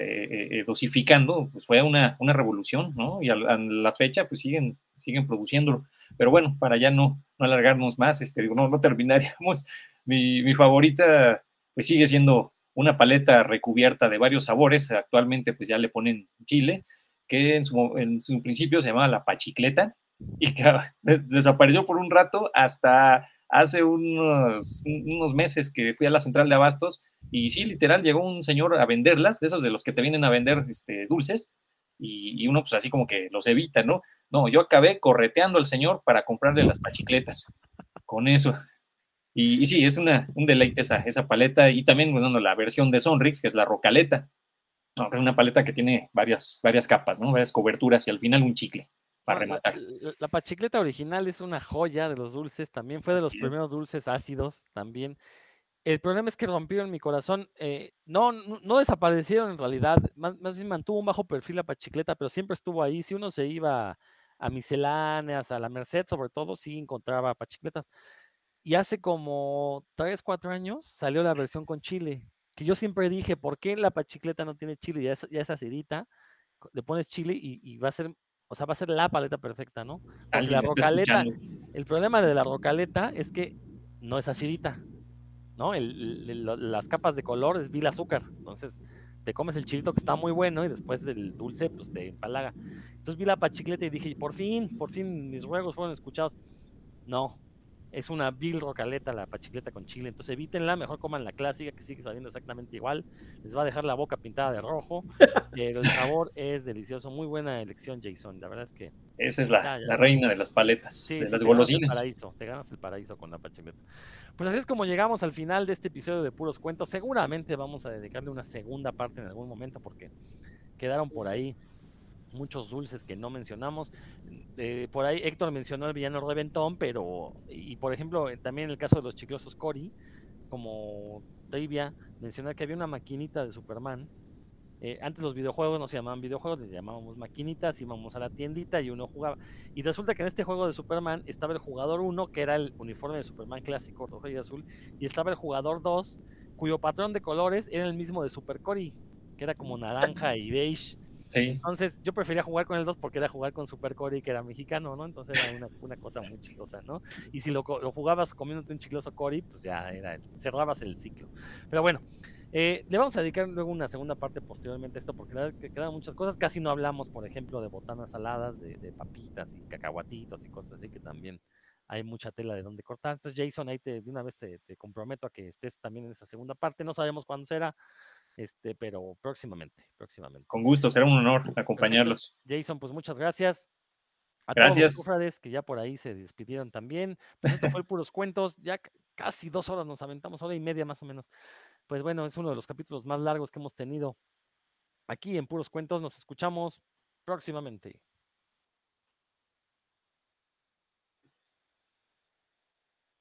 dosificando, pues fue una, una revolución, ¿no? Y a, a, la fecha, pues siguen, siguen produciéndolo. Pero bueno, para ya no, no alargarnos más, este, digo, no, no terminaríamos. Mi, mi favorita, pues sigue siendo una paleta recubierta de varios sabores, actualmente pues ya le ponen chile, que en su, principio se llamaba la pachicleta y que desapareció por un rato hasta hace unos, unos meses que fui a la central de abastos y sí, literal, llegó un señor a venderlas, de esos de los que te vienen a vender este, dulces, y, y, uno pues así como que los evita, ¿no? No, yo acabé correteando al señor para comprarle las pachicletas, con eso. Y, y, sí, es una, un deleite esa, esa paleta. Y también, bueno, la versión de Sonrix, que es la rocaleta. No, es una paleta que tiene varias, varias capas, ¿no? Varias coberturas y al final un chicle para rematar. La, la, pachicleta original es una joya de los dulces. También fue de los sí. primeros dulces ácidos. También. El problema es que rompieron mi corazón. Eh, no, no, no, desaparecieron en realidad. Más, más, bien mantuvo un bajo perfil la pachicleta, pero siempre estuvo ahí. Si uno se iba a misceláneas, a la Merced, sobre todo, sí encontraba pachicletas. Y hace como 3, 4 años salió la versión con chile, que yo siempre dije, ¿por qué la pachicleta no tiene chile? Ya es, ya es acidita, le pones chile y, y, va a ser O sea, va a ser la paleta perfecta, ¿no? Porque la rocaleta, el problema de la rocaleta es que no es acidita, ¿no? El- el- lo- las capas de color es vil azúcar. Entonces, te comes el chilito que está muy bueno y después del dulce, pues te empalaga. Entonces vi la pachicleta y dije, por fin, por fin mis ruegos fueron escuchados. No, es una vil rocaleta la pachicleta con chile. Entonces evítenla, mejor coman la clásica que sigue sabiendo exactamente igual. Les va a dejar la boca pintada de rojo, pero el sabor es delicioso. Muy buena elección, Jason. La verdad es que Esa es la, Ya, ya. la reina de las paletas, Sí, de sí, las te ganas el golosinas. paraíso, te ganas el paraíso con la pachimeta. Pues así es como llegamos al final de este episodio de Puros Cuentos. Seguramente vamos a dedicarle una segunda parte en algún momento porque quedaron por ahí muchos dulces que no mencionamos. Eh, por ahí Héctor mencionó el villano Reventón, pero, y por ejemplo, eh, también en el caso de los chiclosos Cory, como trivia, mencionar que había una maquinita de Superman. Eh, antes los videojuegos no se llamaban videojuegos, les llamábamos maquinitas, íbamos a la tiendita y uno jugaba. Y resulta que en este juego de Superman estaba el jugador 1, que era el uniforme de Superman clásico, rojo y azul, y estaba el jugador 2, cuyo patrón de colores era el mismo de Super Cory, que era como naranja y beige. Sí, Entonces yo prefería jugar con el 2 porque era jugar con Super Cory, que era mexicano, ¿no? Entonces era una, una cosa muy chistosa, ¿no? Y si lo, lo jugabas comiéndote un chicloso Cory, pues ya era, cerrabas el ciclo. Pero bueno, eh, le vamos a dedicar luego una segunda parte posteriormente a esto porque quedan muchas cosas. Casi no hablamos, por ejemplo, de botanas saladas, de, de papitas y cacahuatitos y cosas así que también hay mucha tela de donde cortar. Entonces, Jason, ahí te, de una vez te, te comprometo a que estés también en esa segunda parte. No sabemos cuándo será, este, pero próximamente, próximamente. con gusto, será un honor acompañarlos. Jason, pues muchas gracias. A Gracias. todos los cofrades que ya por ahí se despidieron también. Pues esto fue el Puros Cuentos. Ya casi dos horas nos aventamos, hora y media más o menos. Pues bueno, es uno de los capítulos más largos que hemos tenido aquí en Puros Cuentos. Nos escuchamos próximamente.